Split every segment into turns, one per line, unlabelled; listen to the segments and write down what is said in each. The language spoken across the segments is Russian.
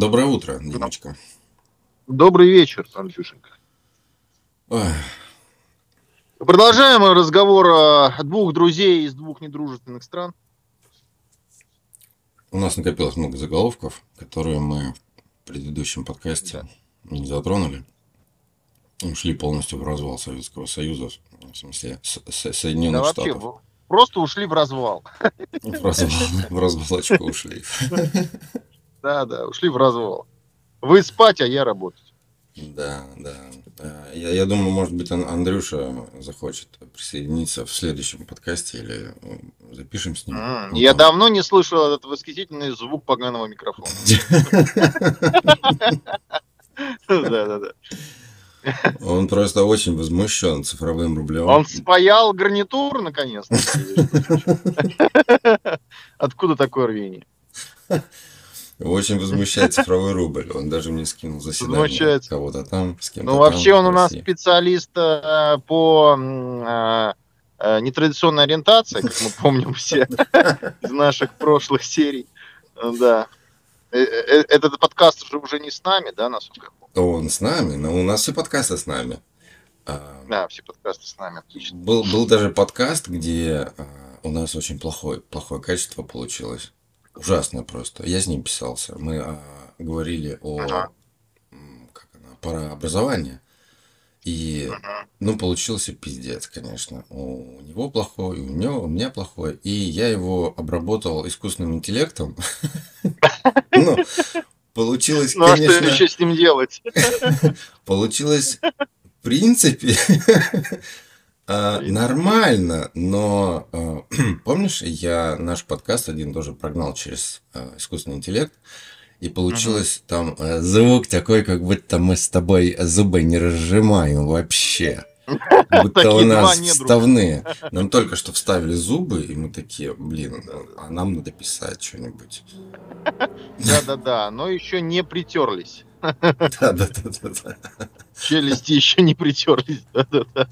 Доброе утро, Димочка.
Добрый вечер, Андрюшенька.
Ой,
Продолжаем разговор о двух друзей из двух недружественных стран.
У нас накопилось много заголовков, которые мы в предыдущем подкасте не затронули. Ушли полностью в развал Советского Союза, в смысле С- С-
Да
Соединенных
вообще,
Штатов.
в- просто ушли в развал.
В развал, в развалочку ушли.
Да, да, ушли в развал. Вы спать, а я работать.
Да, да. Я, я думаю, может быть, Ан- Андрюша захочет присоединиться в следующем подкасте или запишем с ним. Ну,
Я давно не слышал этот восхитительный звук поганого микрофона. Да, да, да.
Он просто очень возмущен цифровым рублем.
Он спаял гарнитур наконец-то. Откуда такое рвение?
Его очень возмущает цифровой рубль. Он даже мне скинул заседание кого-то там, с кем-то
Ну, вообще он у нас специалист э, по э, э, нетрадиционной ориентации, как мы помним все из наших прошлых серий. Да. Этот подкаст уже уже не с нами, да, насколько я помню?
Он с нами, но у нас все подкасты с нами. А,
Да, все подкасты с нами, отлично.
Был, был даже подкаст, где а, у нас очень плохое, плохое качество получилось. Ужасное просто. Я с ним писался. Мы а, говорили о
Ага.
как она, парообразовании. И
Мгм.
Ну, получился пиздец, конечно. У него плохой, и у него, у меня плохой. И я его обработал искусственным интеллектом. Ну, получилось,
Ну а что еще с ним делать?
получилось, в принципе, а, нормально, но а, помнишь, я наш подкаст один тоже прогнал через а, искусственный интеллект, и получилось там а, звук такой, как будто мы с тобой зубы не разжимаем вообще. Будто у нас вставные. Нам только что вставили зубы, и мы такие, блин, а нам надо писать что-нибудь.
Да-да-да, но еще не притерлись.
Да-да-да.
Челюсти еще не притерлись. Да-да-да.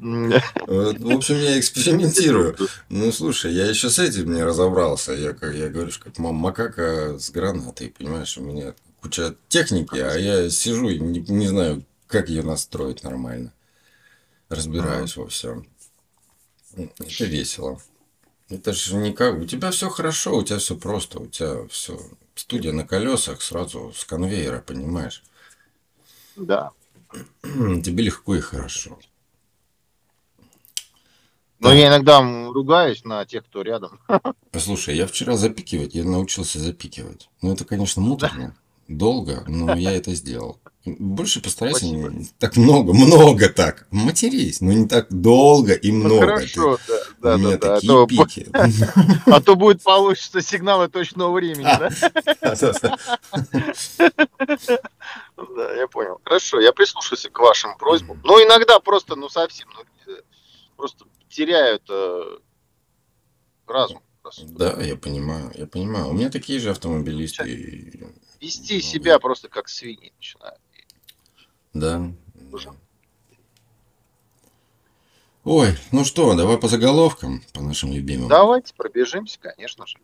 М,
Вот, В общем, я экспериментирую. Ну, слушай, я еще с этим не разобрался. Я, как я говорю, как мам макака с гранатой, понимаешь, у меня куча техники, а я сижу и не, не знаю, как ее настроить нормально. Разбираюсь во всем. Это весело. Это же никак. У тебя все хорошо, у тебя все просто, у тебя все. Студия на колесах сразу с конвейера, понимаешь?
Да.
Тебе легко и хорошо.
Но
Да.
я иногда ругаюсь на тех, кто рядом.
Слушай, я вчера запикивать, я научился запикивать. Ну, это, конечно, муторно, долго, но я это сделал. Больше постарайся
Спасибо.
не так много, много так. Матерись, но не так долго и
Ну,
много.
хорошо, да,
Ты-
да,
У меня
да, да. А
такие
то,
пики.
а то будет получится сигналы точного времени, да? Да, я понял. Хорошо, я прислушаюсь к вашим просьбам. Но иногда просто, ну совсем, ну, э, просто теряют э, разум.
Да, я понимаю, я понимаю. У меня такие же автомобилисты.
Вести себя просто как свиньи начинают.
Да.
Уже.
Ой, ну что, давай по заголовкам, по нашим любимым.
Давайте пробежимся, конечно же.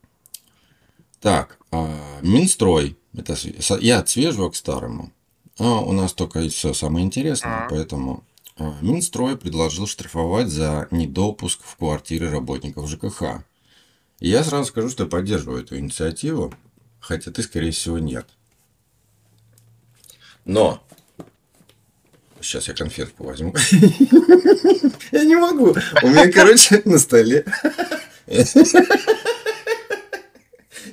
Так, а, Минстрой. Это я от свежего к старому. А у нас только все самое интересное,
Мгм.
поэтому а, Минстрой предложил штрафовать за недопуск в квартиры работников ЖКХ. И я сразу скажу, что я поддерживаю эту инициативу, хотя ты, скорее всего, нет. Но Сейчас я конфетку возьму. Я не могу. У меня, короче, на столе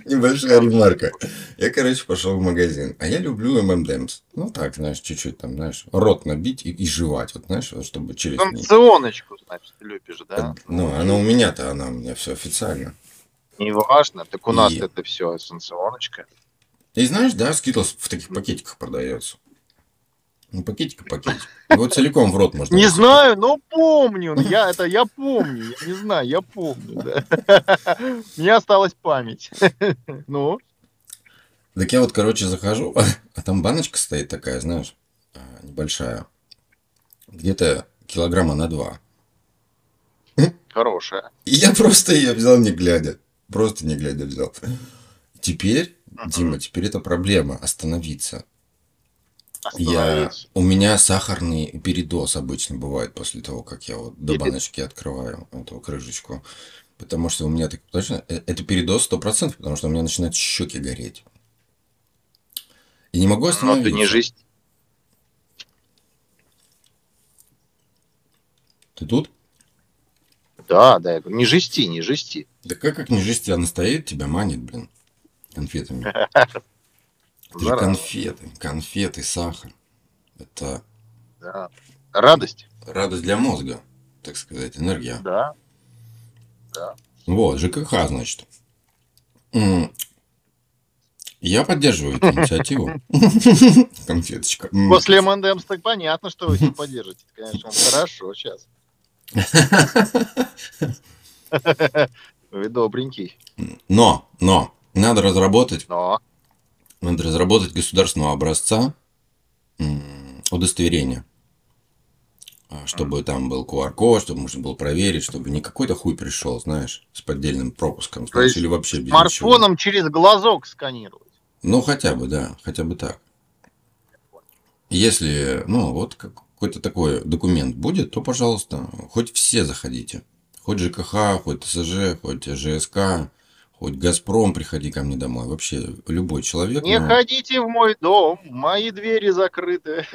Небольшая ремарка. Я, короче, пошел в магазин. А я люблю ММДМС. Ну, так, знаешь, чуть-чуть там, знаешь, рот набить и, и жевать. Вот, знаешь, вот, чтобы через...
Санкционочку, значит, любишь, да?
Ну, она у меня-то, она у меня все официально.
Не важно, так у нас
И-
это все санкционочка.
И знаешь, да, Skittles в таких пакетиках продается. Ну, пакетик и пакетик. Его целиком в рот можно.
Не знаю, но помню. Я это я помню. Я не знаю, я помню. Да. У меня осталась память. Ну,
Так я вот, короче, захожу, а там баночка стоит такая, знаешь, а, небольшая. Где-то килограмма на два.
хорошая.
И я просто ее взял не глядя. Просто не глядя взял. Теперь Дима, теперь это проблема остановиться. Я, у меня сахарный передоз обычно бывает после того, как я вот до баночки открываю эту крышечку. Потому что у меня так точно, э, это передоз сто процентов, потому что у меня начинают щеки гореть. И не могу
Но
остановиться.
ты не жизнь.
Ты тут?
Да, да, я говорю, не жести, не жести.
Да как, как не жесть, она стоит, тебя манит, блин, конфетами. Же
Зараза.
конфеты, конфеты, сахар. Это
Да. Радость.
радость для мозга, так сказать, энергия.
Да.
Вот, ЖКХ, значит. Я поддерживаю эту инициативу. Конфеточка.
После МНДМС так понятно, что вы поддержите. Конечно, хорошо сейчас. Вы добренький.
Но, но, надо разработать,
Но.
Надо разработать государственного образца удостоверения. А, Чтобы там был QR-код, чтобы можно было проверить, чтобы не какой-то хуй пришел, знаешь, с поддельным пропуском, знаешь, или вообще без ничего.
Смартфоном через глазок сканировать.
Ну, хотя бы, да, хотя бы так. Если, ну, вот как- какой-то такой документ будет, то, пожалуйста, хоть все заходите. Хоть ЖКХ, хоть ТСЖ, хоть ЖСК, хоть Газпром, приходи ко мне домой. Вообще, любой человек.
Не
ну,
ходите в мой дом, мои двери закрыты.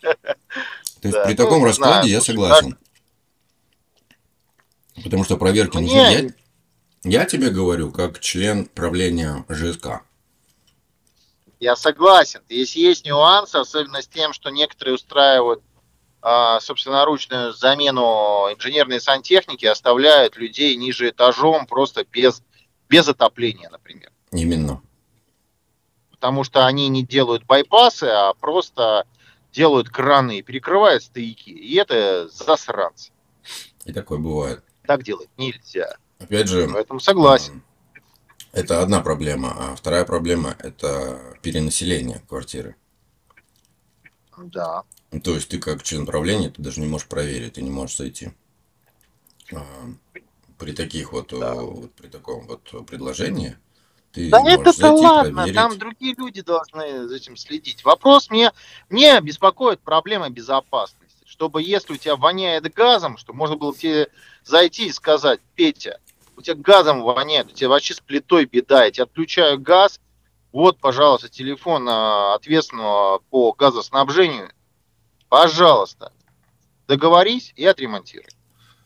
То есть при
ну,
таком раскладе я согласен. Потому что проверки нужны. Я, тебе говорю, как член правления ЖСК.
Я согласен. Здесь есть нюансы, особенно с тем, что некоторые устраивают собственноручную замену инженерной сантехники, оставляют людей ниже этажом просто без, без отопления, например.
Именно.
Потому что они не делают байпасы, а просто делают краны и перекрывают стояки. И это засранцы.
И такое бывает.
Так делать нельзя.
Опять же,
Поэтому согласен.
Это одна проблема. А вторая проблема – это перенаселение квартиры.
Да.
Ну, То есть ты как член правления, ты даже не можешь проверить, ты не можешь зайти. А, При таких вот,
Да.
э, вот при таком вот предложении ты
Да это-то
зайти,
ладно,
проверить.
там другие люди должны за этим следить. Вопрос мне, мне беспокоит проблема безопасности. Чтобы если у тебя воняет газом, что можно было бы тебе зайти и сказать, Петя, у тебя газом воняет, у тебя вообще с плитой беда, я тебе отключаю газ, вот, пожалуйста, телефон а, ответственного по газоснабжению, пожалуйста, договорись и отремонтируй.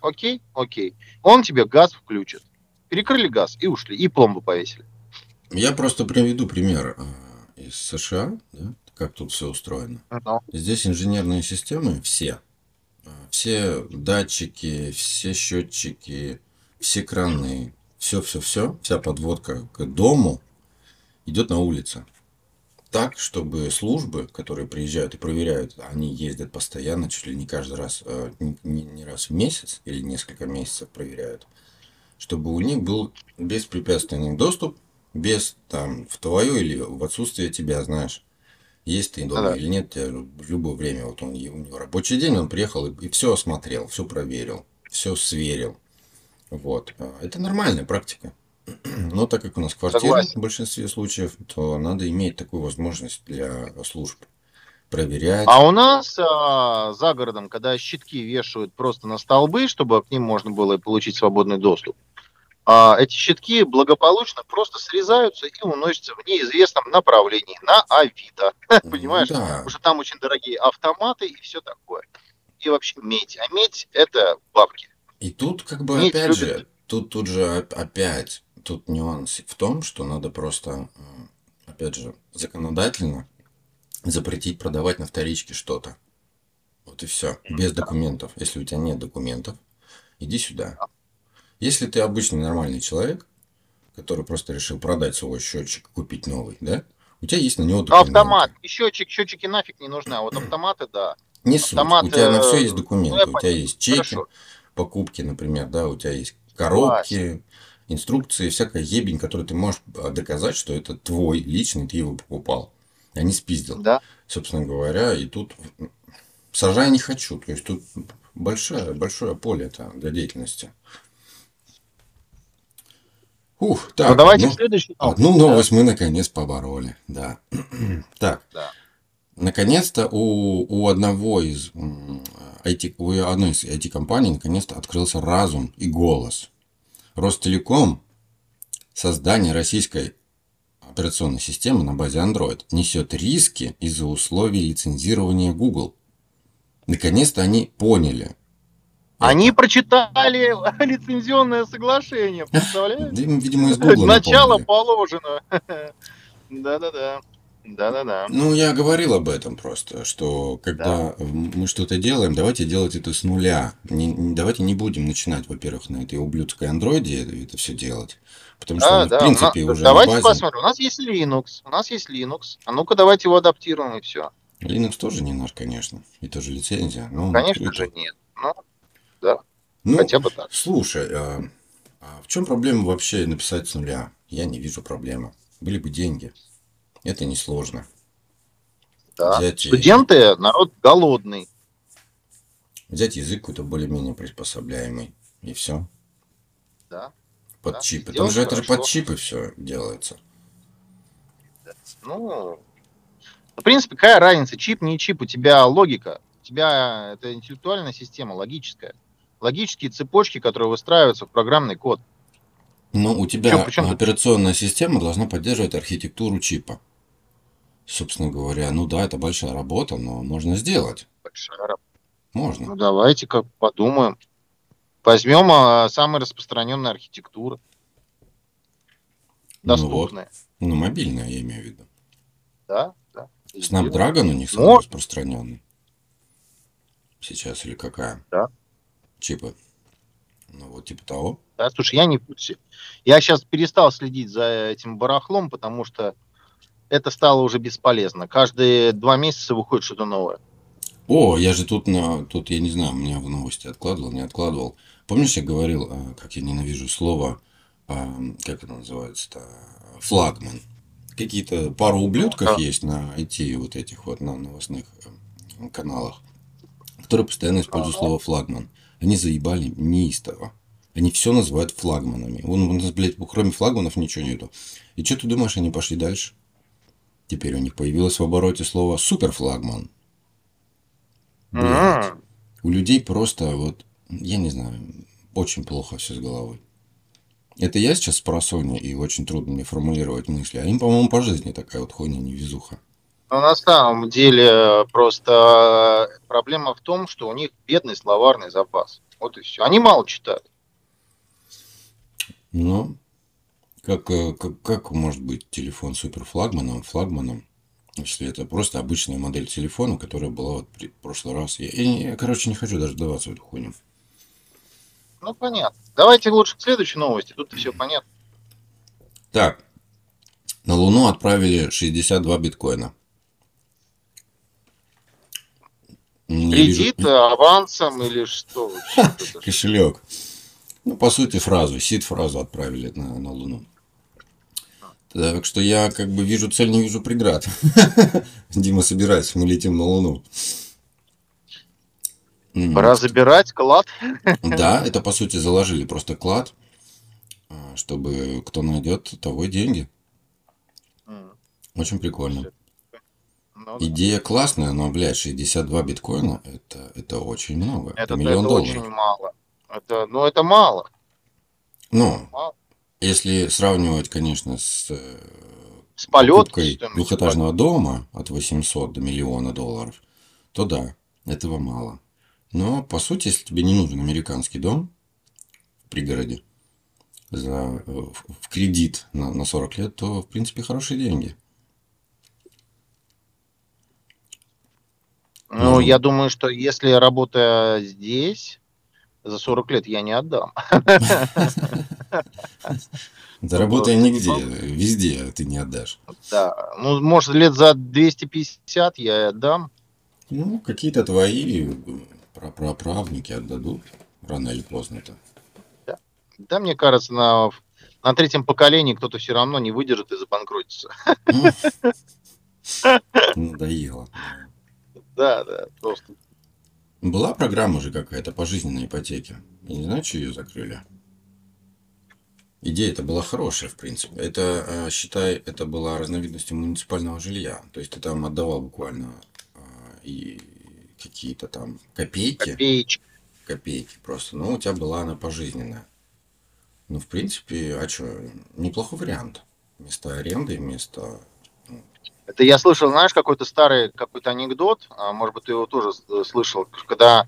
Окей? Окей. Он тебе газ включит. Перекрыли газ и ушли, и пломбу повесили.
Я просто приведу пример а, из США, да, как тут все устроено.
Ну,
Здесь инженерные системы все. А, Все датчики, все счетчики, все краны, все-все-все, вся подводка к дому идет на улице. Так, чтобы службы, которые приезжают и проверяют, они ездят постоянно, чуть ли не каждый раз, э, не, не- раз в месяц или несколько месяцев проверяют, чтобы у них был беспрепятственный доступ, без там в твое или в отсутствие тебя, знаешь, есть ты дома
Да.
или нет, в любое время, вот он, у него рабочий день, он приехал и, все осмотрел, все проверил, все сверил. Вот. А, Это нормальная практика. Но так как у нас квартира
Согласен.
в большинстве случаев, то надо иметь такую возможность для служб проверять.
А у нас а, за городом, когда щитки вешают просто на столбы, чтобы к ним можно было получить свободный доступ, а, эти щитки благополучно просто срезаются и уносятся в неизвестном направлении на Авито. Понимаешь?
Да.
Потому что там очень дорогие автоматы и все такое. И вообще медь. А медь это бабки.
И тут как бы
Медь
опять
любит.
же, тут тут же оп- опять тут нюанс в том, что надо просто, опять же, законодательно запретить продавать на вторичке что-то. Вот и все. Без документов. Если у тебя нет документов, иди сюда. Если ты обычный нормальный человек, который просто решил продать свой счетчик, купить новый, да? У тебя есть на него документы.
автомат. И счетчик, счетчики нафиг не нужны, а вот автоматы, да.
Не суть.
автомат,
У тебя на все есть документы.
ну, я
у тебя есть чеки,
Хорошо.
покупки, например, да, у тебя есть коробки, инструкции, всякая ебень, которую ты можешь а, доказать, что это твой личный, ты его покупал, а не спиздил.
Да.
Собственно говоря, и тут сажай не хочу. То есть тут большое, большое поле это для деятельности. Ух, так,
ну, давайте
одну,
следующий.
одну новость да? мы наконец побороли. Да. так.
Да.
Наконец-то у, у одного из IT, у одной из IT-компаний наконец-то открылся разум и голос. Ростелеком создание российской операционной системы на базе Android несет риски из-за условий лицензирования Google. Наконец-то они поняли.
Они это. прочитали лицензионное соглашение, представляете?
Видимо, из Google
Начало положено. Да-да-да. Да-да-да.
Ну, я говорил об этом просто, что когда да. мы что-то делаем, давайте делать это с нуля. Не, давайте не будем начинать, во-первых, на этой ублюдской андроиде это все делать. Потому что, он, да. в принципе,
нас,
уже
Давайте базе... посмотрим. У нас есть Linux. У нас есть Linux. А ну-ка, давайте его адаптируем, и все.
Linux тоже не наш, конечно. И тоже лицензия. Но
конечно же нет. Ну, да. Ну, Хотя бы так.
Слушай, а, а в чем проблема вообще написать с нуля? Я не вижу проблемы. Были бы деньги. Это несложно.
Да. Взять Студенты, народ голодный.
Взять язык какой-то более-менее приспособляемый. И все.
Да.
Под да. чип. Потому что это же под чипы все делается.
Ну, в принципе, какая разница, чип, не чип, у тебя логика, у тебя это интеллектуальная система, логическая. Логические цепочки, которые выстраиваются в программный код.
Ну, у тебя Чё, операционная система должна поддерживать архитектуру чипа собственно говоря, ну да, это большая работа, но можно сделать.
Большая работа.
Можно.
Ну давайте как подумаем. Возьмем а, самые распространенные архитектуры. Доступные.
Ну, вот. ну, мобильная, я имею в виду.
Да, да.
Snapdragon у них самый Но... распространенный. Сейчас или какая?
Да.
Чипы. Ну вот типа того.
Да, слушай, я не в курсе. Я сейчас перестал следить за этим барахлом, потому что это стало уже бесполезно. Каждые два месяца выходит что-то новое.
О, я же тут, на, тут я не знаю, меня в новости откладывал, не откладывал. Помнишь, я говорил, а, как я ненавижу слово, а, как это называется-то, флагман. Какие-то пару ублюдков да. есть на IT вот этих вот на новостных э, каналах, которые постоянно используют слово флагман. Они заебали неистово. Они все называют флагманами. У нас, блядь, кроме флагманов ничего нету. И что ты думаешь, они пошли дальше? Теперь у них появилось в обороте слово суперфлагман. Блядь. У людей просто вот, я не знаю, очень плохо все с головой. Это я сейчас про Sony, и очень трудно мне формулировать мысли. А им, по-моему, по жизни такая вот хуйня невезуха.
Но на самом деле просто проблема в том, что у них бедный словарный запас. Вот и все. Они мало читают.
Ну, как, э, как, как может быть телефон суперфлагманом, флагманом, если это просто обычная модель телефона, которая была вот в прошлый раз. Я, я, я, короче, не хочу даже даваться в эту хуйню.
Ну, понятно. Давайте лучше к следующей новости. Тут все понятно.
Так. На Луну отправили 62 биткоина.
Кредит, вижу... авансом или что?
Кошелек. Ну, по сути, фразу, сид-фразу отправили на, на Луну. Так что я как бы вижу цель, не вижу преград. Дима, собирайся, мы летим на Луну.
Пора забирать клад.
Да, это по сути заложили просто клад, а, чтобы кто найдет, того и деньги. Очень прикольно. Ну, Идея классная, но, блядь, 62 биткоина это, это очень много.
Это, это миллион это долларов. очень мало. Это, ну, это мало.
Ну, мало. Если сравнивать, конечно, с, э,
с покупкой
двухэтажного дома от 800 до миллиона долларов, то да, этого мало. Но, по сути, если тебе не нужен американский дом в пригороде за, э, в кредит на, на 40 лет, то, в принципе, хорошие деньги.
Ну, ну, я думаю, что если работая здесь, за 40 лет я не отдам.
Заработай нигде, везде ты не отдашь.
Да, ну, может, лет за 250 я и отдам.
Ну, какие-то твои праправнуки отдадут рано или поздно-то.
Да. да, мне кажется, на, на третьем поколении кто-то все равно не выдержит и забанкротится.
Надоело.
Да, да, просто
была программа же какая-то по жизненной ипотеке. Не знаю, что ее закрыли. Идея это была хорошая, в принципе. Это, э, считай, это была разновидностью муниципального жилья. То есть ты там отдавал буквально а, и какие-то там копейки.
Копеечки.
Копейки просто. Но у тебя была она пожизненная. Ну, в принципе, а что, неплохой вариант. Вместо аренды, вместо...
Ну. Это я слышал, знаешь, какой-то старый какой-то анекдот, а, может быть, ты его тоже э, слышал, когда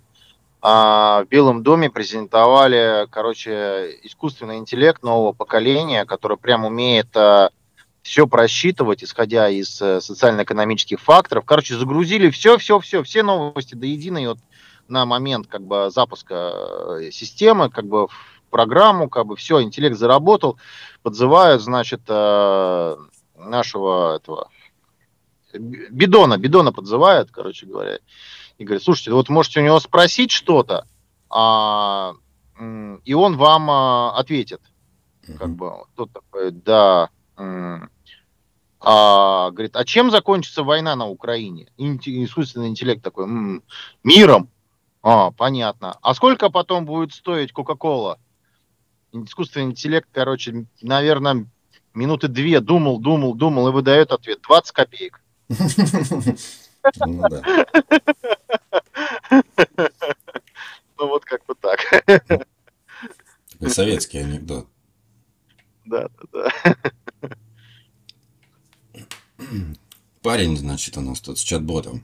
в Белом доме презентовали, короче, искусственный интеллект нового поколения, который прям умеет а, все просчитывать, исходя из а, социально-экономических факторов. Короче, загрузили все, все, все, все новости до единой вот на момент как бы запуска системы, как бы в программу, как бы все, интеллект заработал, подзывают, значит, нашего этого Бидона, Бидона подзывают, короче говоря, и говорит, слушайте, вот можете у него спросить что-то, а, и он вам а, ответит. Как бы, тот такой, да. А, говорит, а чем закончится война на Украине? Искусственный интеллект такой, м-м, миром. А, понятно. А сколько потом будет стоить Кока-Кола? Искусственный интеллект, короче, наверное, минуты две думал, думал, думал и выдает ответ 20 копеек. Ну да. Ну вот как бы так.
Такой советский анекдот.
Да, да, да.
Парень, значит, у нас тут с чат-ботом,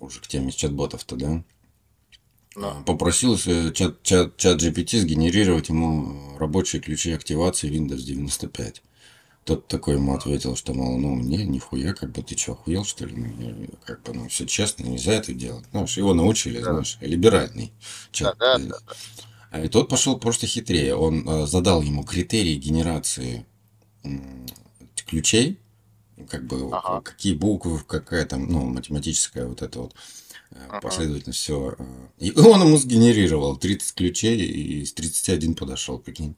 уже к теме чат-ботов-то, да? No. Попросил чат, чат, чат GPT сгенерировать ему рабочие ключи активации Windows 95. Тот такой ему ответил, что, мол, ну, не, нихуя, как бы ты что, охуел, что ли? Ну, как бы, ну, все честно, нельзя это делать. Знаешь, его научили, да. знаешь, либеральный чат. Да, да, да, А и тот пошел просто хитрее. Он э, задал ему критерии генерации э, ключей, как бы ага. какие буквы, какая там, ну, математическая вот эта вот э, ага. последовательность, все. Э. И он ему сгенерировал 30 ключей, и с 31 подошел, прикинь.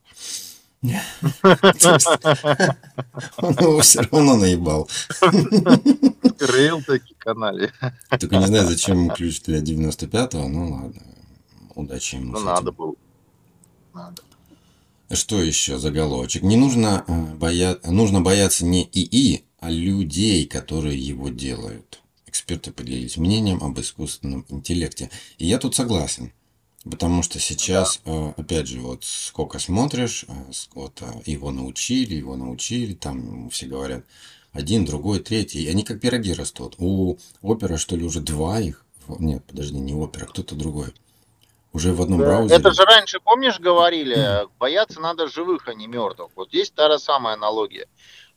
Он его все равно наебал.
Рейл такие канале.
Только не знаю, зачем ему ключ для 95-го, ну ладно. Удачи ему.
Ну надо было. Надо.
Что еще заголовочек? Не нужно, э, боя... нужно бояться не ИИ, а людей, которые его делают. Эксперты поделились мнением об искусственном интеллекте. И я тут согласен. Потому что сейчас, да. опять же, вот сколько смотришь, э, вот э, его научили, его научили, там все говорят, один, другой, третий, и они как пироги растут. У опера, что ли, уже два их? Нет, подожди, не опера, кто-то другой. Уже в одном да. браузере.
Это же раньше, помнишь, говорили, бояться надо живых, а не мертвых. Вот здесь та же самая аналогия.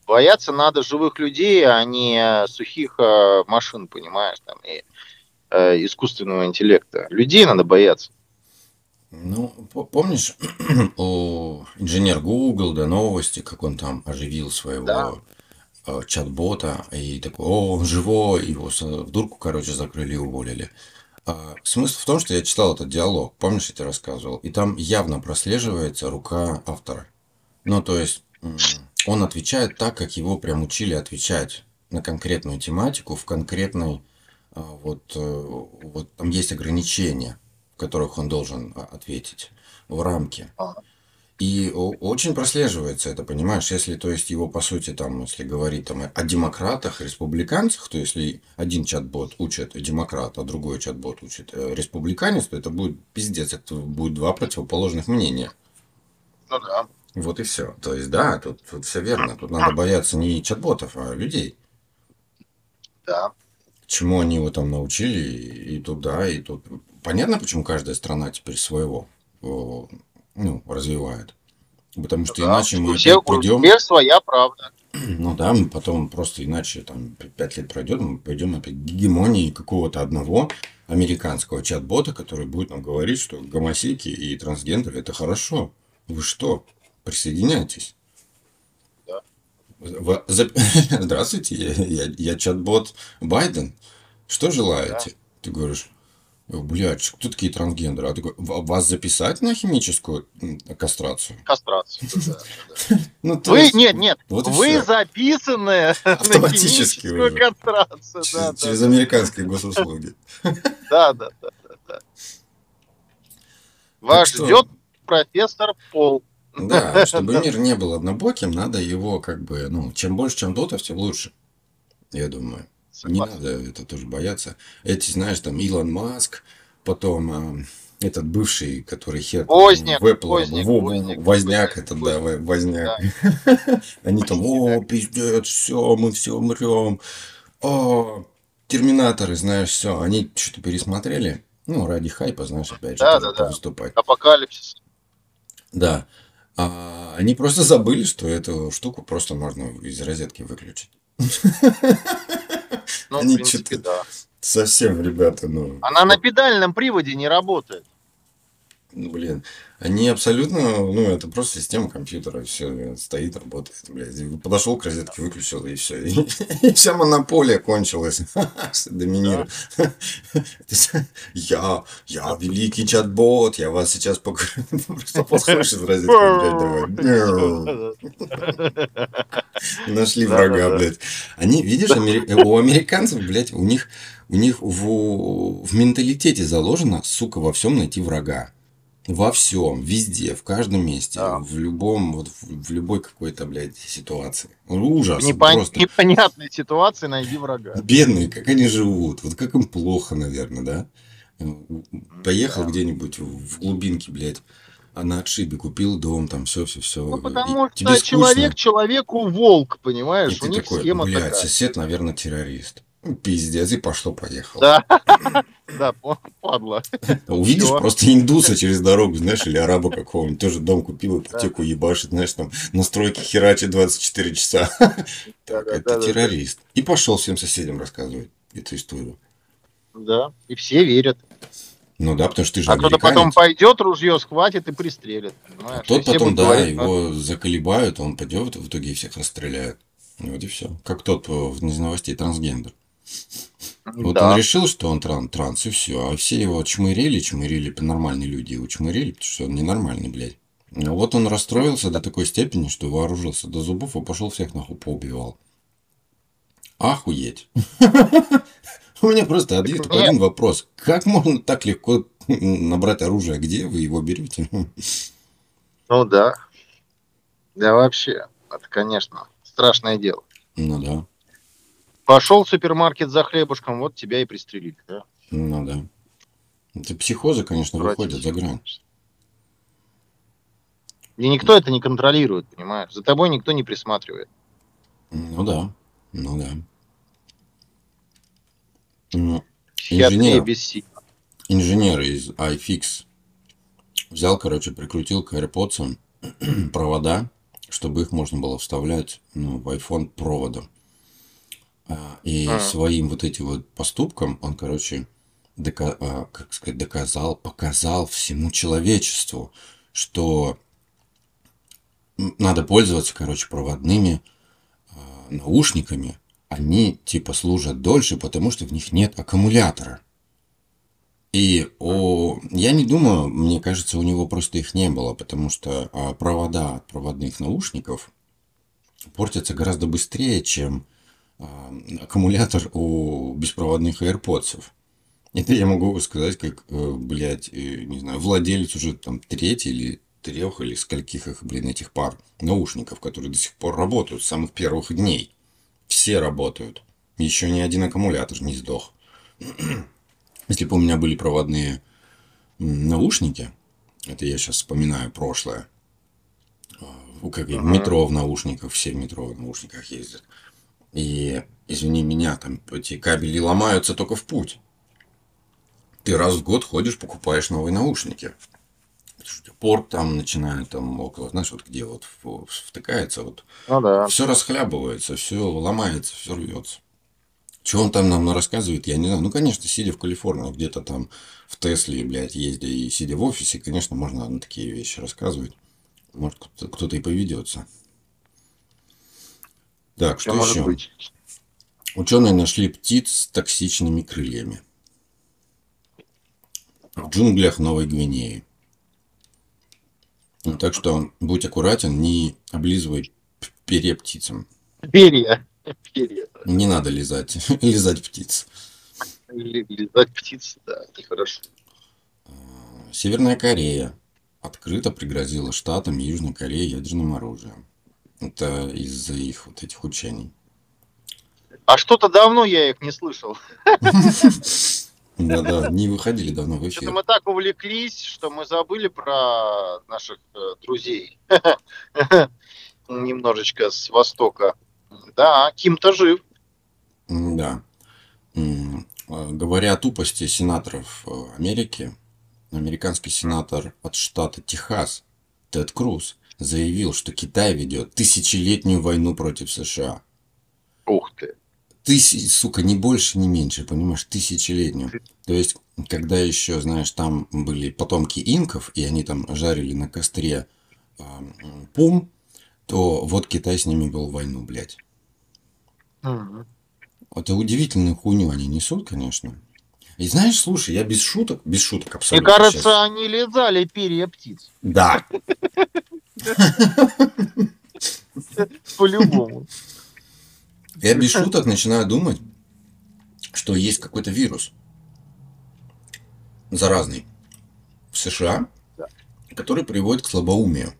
Бояться надо живых людей, а не сухих э, машин, понимаешь, там, и э, искусственного интеллекта. Людей надо бояться.
Ну, помнишь, у инженер Google, да, новости, как он там оживил своего да. Э, чат-бота, и такой, о, живой, его в дурку, короче, закрыли и уволили. А, смысл в том, что я читал этот диалог, помнишь, я тебе рассказывал, и там явно прослеживается рука автора. Ну, то есть, он отвечает так, как его прям учили отвечать на конкретную тематику, в конкретной, а, вот, э, вот там есть ограничения которых он должен а, ответить в рамке. И очень прослеживается это, понимаешь, если, то есть, его, по сути, там, если говорить там, о демократах, республиканцах, то если один чат-бот учит демократ, а другой чат-бот учит э, республиканец, то это будет пиздец, это будет два противоположных мнения.
Ну да.
Вот и все. То есть, да, тут, тут все верно. Тут надо бояться не чат-ботов, а людей.
Да.
Чему они его там научили, и туда, и тут понятно, почему каждая страна теперь своего ну, развивает. Потому что да, иначе мы
все, придем... Теперь своя правда.
Ну да, мы потом просто иначе там пять лет пройдет, мы пойдем опять к гегемонии какого-то одного американского чат-бота, который будет нам говорить, что гомосеки и трансгендеры это хорошо. Вы что? Присоединяйтесь.
Да.
Здравствуйте, я, я, я чат-бот Байден. Что желаете? Да. Ты говоришь, Блядь, кто такие трансгендеры? А такой, вас записать на химическую кастрацию?
Кастрацию, да. Ну, вы, нет, нет, вы записаны на химическую кастрацию.
Через американские госуслуги.
Да, да, да, да. Вас ждет профессор Пол
Да, чтобы мир не был однобоким, надо его как бы, ну, чем больше, чем дотов, тем лучше. Я думаю. Не
Согласен.
надо это тоже бояться. Эти, знаешь, там Илон Маск, потом а, этот бывший, который хер там
Возняк,
в Apple,
Возняк,
во-
Возняк,
Возняк,
Возняк,
это да, Во- Возняк.
Да.
Они там, о, пиздец, все, мы все умрем. О, терминаторы, знаешь, все. Они что-то пересмотрели. Ну, ради хайпа, знаешь, опять же,
да, да.
выступать.
Апокалипсис.
Да. А они просто забыли, что эту штуку просто можно из розетки выключить.
Ну,
Они
в принципе, да.
Совсем, ребята, ну...
Она на педальном приводе не работает.
Ну, блин, они абсолютно, ну, это просто система компьютера, все стоит, работает, блядь. Подошел к розетке, выключил, и все. И, вся монополия кончилась. Доминирует. Я, я великий чат-бот, я вас сейчас покажу. Просто подходишь из розетки, блядь, давай. Нашли врага, блядь. Они, видишь, у американцев, блядь, у них, у них в, в менталитете заложено, сука, во всем найти врага. Во всем, везде, в каждом месте,
Да.
в любом, вот в, в любой какой-то, блядь, ситуации. Ужас,
В непон-
просто.
непонятной ситуации найди врага.
Бедные, как они живут, вот как им плохо, наверное, да? Поехал
Да.
где-нибудь в глубинке, блядь, а на отшибе купил дом, там все, все, все.
Ну, потому что человек человеку волк, понимаешь?
И
У
ты
них
такой,
схема
блядь,
такая.
сосед, наверное, террорист. Ну, Пиздец, и пошло-поехало.
Да, да, падла.
Увидишь
Всё.
просто индуса через дорогу, знаешь, или араба какого-нибудь, тоже дом купил, ипотеку ебашит, знаешь, там настройки херачит 24 часа. Так, это террорист. И пошел всем соседям рассказывать эту историю.
Да, и все верят.
Ну да, потому что ты же
А кто-то потом пойдет, ружье схватит и пристрелит.
А тот потом, да,
говорить,
его заколебают, он пойдет, в итоге всех расстреляет. И Вот и все. Как тот э, из новостей трансгендер.
«Ну,
Вот
да.
он решил, что он тран- транс, и все. А все его чмырели, чмырели, нормальные люди его чмырели, потому что он ненормальный, блядь. Ну вот он расстроился до такой степени, что вооружился до зубов и пошел всех нахуй поубивал. Охуеть. У меня просто один вопрос. Как можно так легко набрать оружие? Где вы его берете?
Ну да. Да вообще, это, конечно, страшное дело.
Ну да,
Пошел в супермаркет за хлебушком, вот тебя и пристрелили. Да?
ну да. Это психозы, конечно,
Братья
выходят за грань.
И никто это не контролирует, понимаешь? За тобой никто не присматривает.
Ну да, ну да. Ну, Инженер. инженер из iFix взял, короче, прикрутил к AirPods провода, чтобы их можно было вставлять ну, в iPhone проводом. А, И
А.
своим вот этим вот поступком он, короче, дока- а, как сказать, доказал, показал всему человечеству, что надо пользоваться, короче, проводными а, наушниками. Они типа служат дольше, потому что в них нет аккумулятора. И о, я не думаю, мне кажется, у него просто их не было, потому что провода от проводных наушников портятся гораздо быстрее, чем аккумулятор у беспроводных AirPods. Это я могу сказать, как, э, блядь, э, не знаю, владелец уже там третий или трех или скольких их, блин, этих пар наушников, которые до сих пор работают с самых первых дней. Все работают. Еще ни один аккумулятор не сдох. Если бы у меня были проводные наушники, это я сейчас вспоминаю прошлое, как
Ага.
метро в наушниках, все в метро в наушниках ездят. И, извини меня, там эти кабели ломаются только в путь. Ты раз в год ходишь, покупаешь новые наушники. Порт там начинает там около, знаешь, вот где вот втыкается, вот
Ну да.
все расхлябывается, все ломается, все рвется. Что он там нам рассказывает, я не знаю. Ну, конечно, сидя в Калифорнии, где-то там в Тесле, блядь, ездя и сидя в офисе, конечно, можно на такие вещи рассказывать. Может, кто-то и поведется. Так, что
может
еще?
быть.
Ученые нашли птиц с токсичными крыльями. В джунглях Новой Гвинеи. Ну, Так что будь аккуратен, не облизывай перья птицам.
Перья. Перья.
Не надо лизать, лизать птиц.
Лизать птиц, да, нехорошо.
Северная Корея открыто пригрозила Штатам Южной Корее ядерным оружием. Это из-за их вот этих учений.
А что-то давно я их не слышал.
Да-да, не выходили давно в
Что-то
эфир.
мы так увлеклись, что мы забыли про наших э, друзей. Немножечко с Востока. Да, Ким-то жив.
Да. Э, Говоря о тупости сенаторов э, Америки, американский сенатор от штата Техас Тед Круз заявил, что Китай ведет тысячелетнюю войну против США.
Ух ты.
Тысяч, сука, не больше, не меньше, понимаешь, тысячелетнюю. То есть, когда еще, знаешь, там были потомки инков, и они там жарили на костре м, пум, то вот Китай с ними был в войну, блядь.
Мгм.
Это удивительную хуйню они несут, конечно. И знаешь, слушай, я без шуток, без шуток
Мне
абсолютно.
кажется,
щас-
они лизали перья птиц.
Да.
По-любому.
Я без шуток начинаю думать, что есть какой-то вирус заразный в США, который приводит к слабоумию.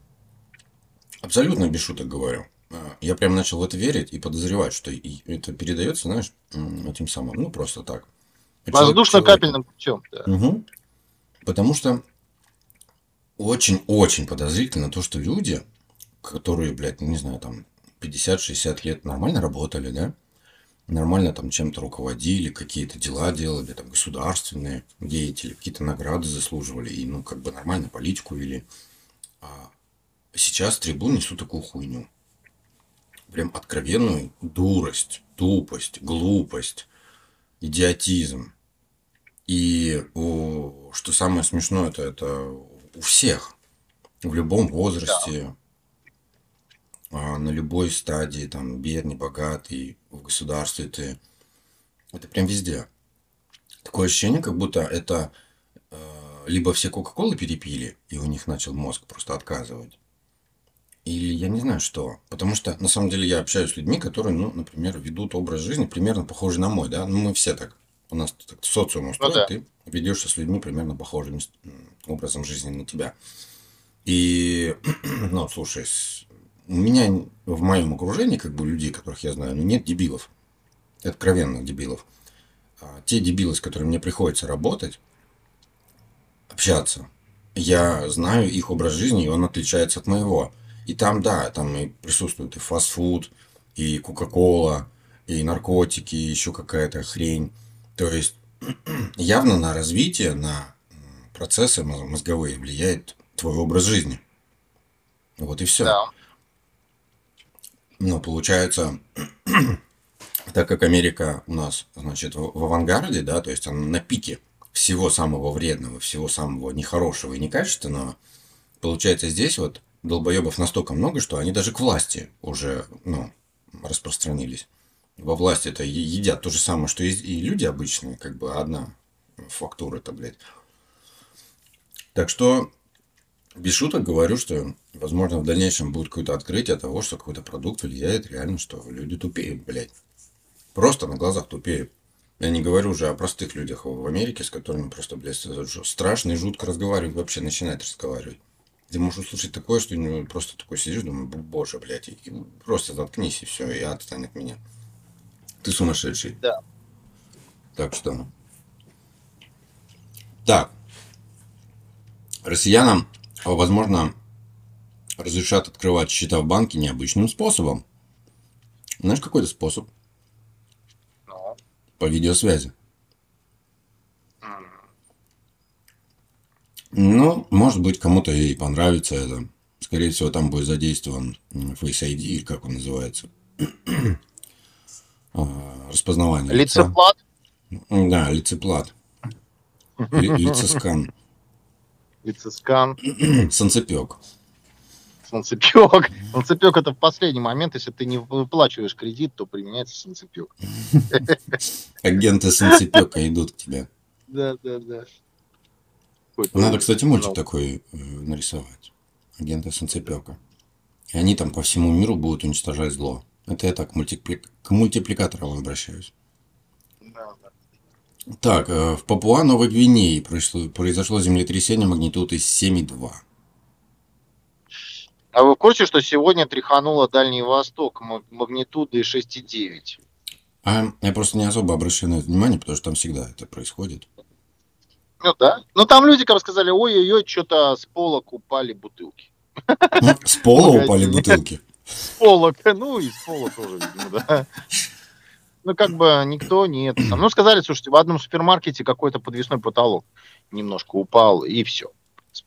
Абсолютно без шуток говорю. А, Я прям начал в это верить и подозревать, что это передается, знаешь, этим самым, ну просто так.
Воздушно-капельным путем. Да.
Мгм. Потому что очень-очень подозрительно то, что люди, которые, блядь, не знаю, там 50-60 лет нормально работали, да, нормально там чем-то руководили, какие-то дела делали, там государственные деятели, какие-то награды заслуживали и, ну, как бы нормально политику вели. А сейчас трибун несут такую хуйню. Прям откровенную дурость, тупость, глупость, идиотизм. И о, что самое смешное, это, это у всех, в любом возрасте, а, на любой стадии, там, бедный, богатый, в государстве ты. Это прям везде. Такое ощущение, как будто это э, либо все Кока-Колы перепили, и у них начал мозг просто отказывать. Или я не знаю что. Потому что, на самом деле, я общаюсь с людьми, которые, ну, например, ведут образ жизни примерно похожий на мой, да? Ну, мы все так. У нас социум устроен,
да.
ты ведешься с людьми примерно похожим образом жизни на тебя. И, ну, слушай, у меня в моем окружении, как бы, людей, которых я знаю, ну, нет дебилов. Откровенных дебилов. А те дебилы, с которыми мне приходится работать, общаться, я знаю их образ жизни, и он отличается от моего. И там, да, там и присутствует и фастфуд, и Кока-Кола, и наркотики, и еще какая-то хрень. То есть явно на развитие, на процессы моз- мозговые влияет твой образ жизни. Вот и все.
Да.
Ну, получается, так как Америка у нас, значит, в, в авангарде, да, то есть она на пике всего самого вредного, всего самого нехорошего и некачественного, получается, здесь вот долбоебов настолько много, что они даже к власти уже, ну, распространились. Во власти это едят то же самое, что и, люди обычные, как бы одна фактура это, блядь. Так что без шуток говорю, что, возможно, в дальнейшем будет какое-то открытие того, что какой-то продукт влияет реально, что люди тупеют, блядь. Просто на глазах тупеют. Я не говорю уже о простых людях в Америке, с которыми просто, блядь, страшно и жутко разговаривать, вообще начинает разговаривать. Ты можешь услышать такое, что ну, просто такой сидишь, думаю, «Б- боже, блядь, и просто заткнись, и все, и отстань от меня. Ты сумасшедший.
Да.
Так что... Так. Россиянам, а, возможно, разрешат открывать счета в банке необычным способом. Знаешь, какой это способ?
Ну,
По видеосвязи. Ну, может быть, кому-то и понравится это. Скорее всего, там будет задействован Face ID, как он называется. Распознавание лица.
Лицеплат?
Да, лицеплат. Ли- Лицескан.
Лицескан.
Санцепек.
Санцепек. Санцепек это в последний момент, если ты не выплачиваешь кредит, то применяется санцепек.
Агенты санцепека идут к тебе.
Да, да, да.
Надо, кстати, мультик такой э, нарисовать. Агенты санцепека. И они там по всему миру будут уничтожать зло. Это я так мультипли- к мультипликаторам обращаюсь.
да, да.
Так, э, в Папуа Новой Гвинеи произошло, произошло землетрясение магнитудой 7,2.
А вы в курсе, что сегодня тряхануло Дальний Восток магнитудой 6,9?
А я просто не особо обращаю на это внимание, потому что там всегда это происходит.
Ну да. Но там люди как сказали, ой-ой-ой, что-то с полок упали бутылки.
Ну, с пола упали бутылки?
С полок, ну и с пола тоже, видимо, да. Ну, как бы никто не это. Ну, сказали, слушайте, в одном супермаркете какой-то подвесной потолок немножко упал, и все.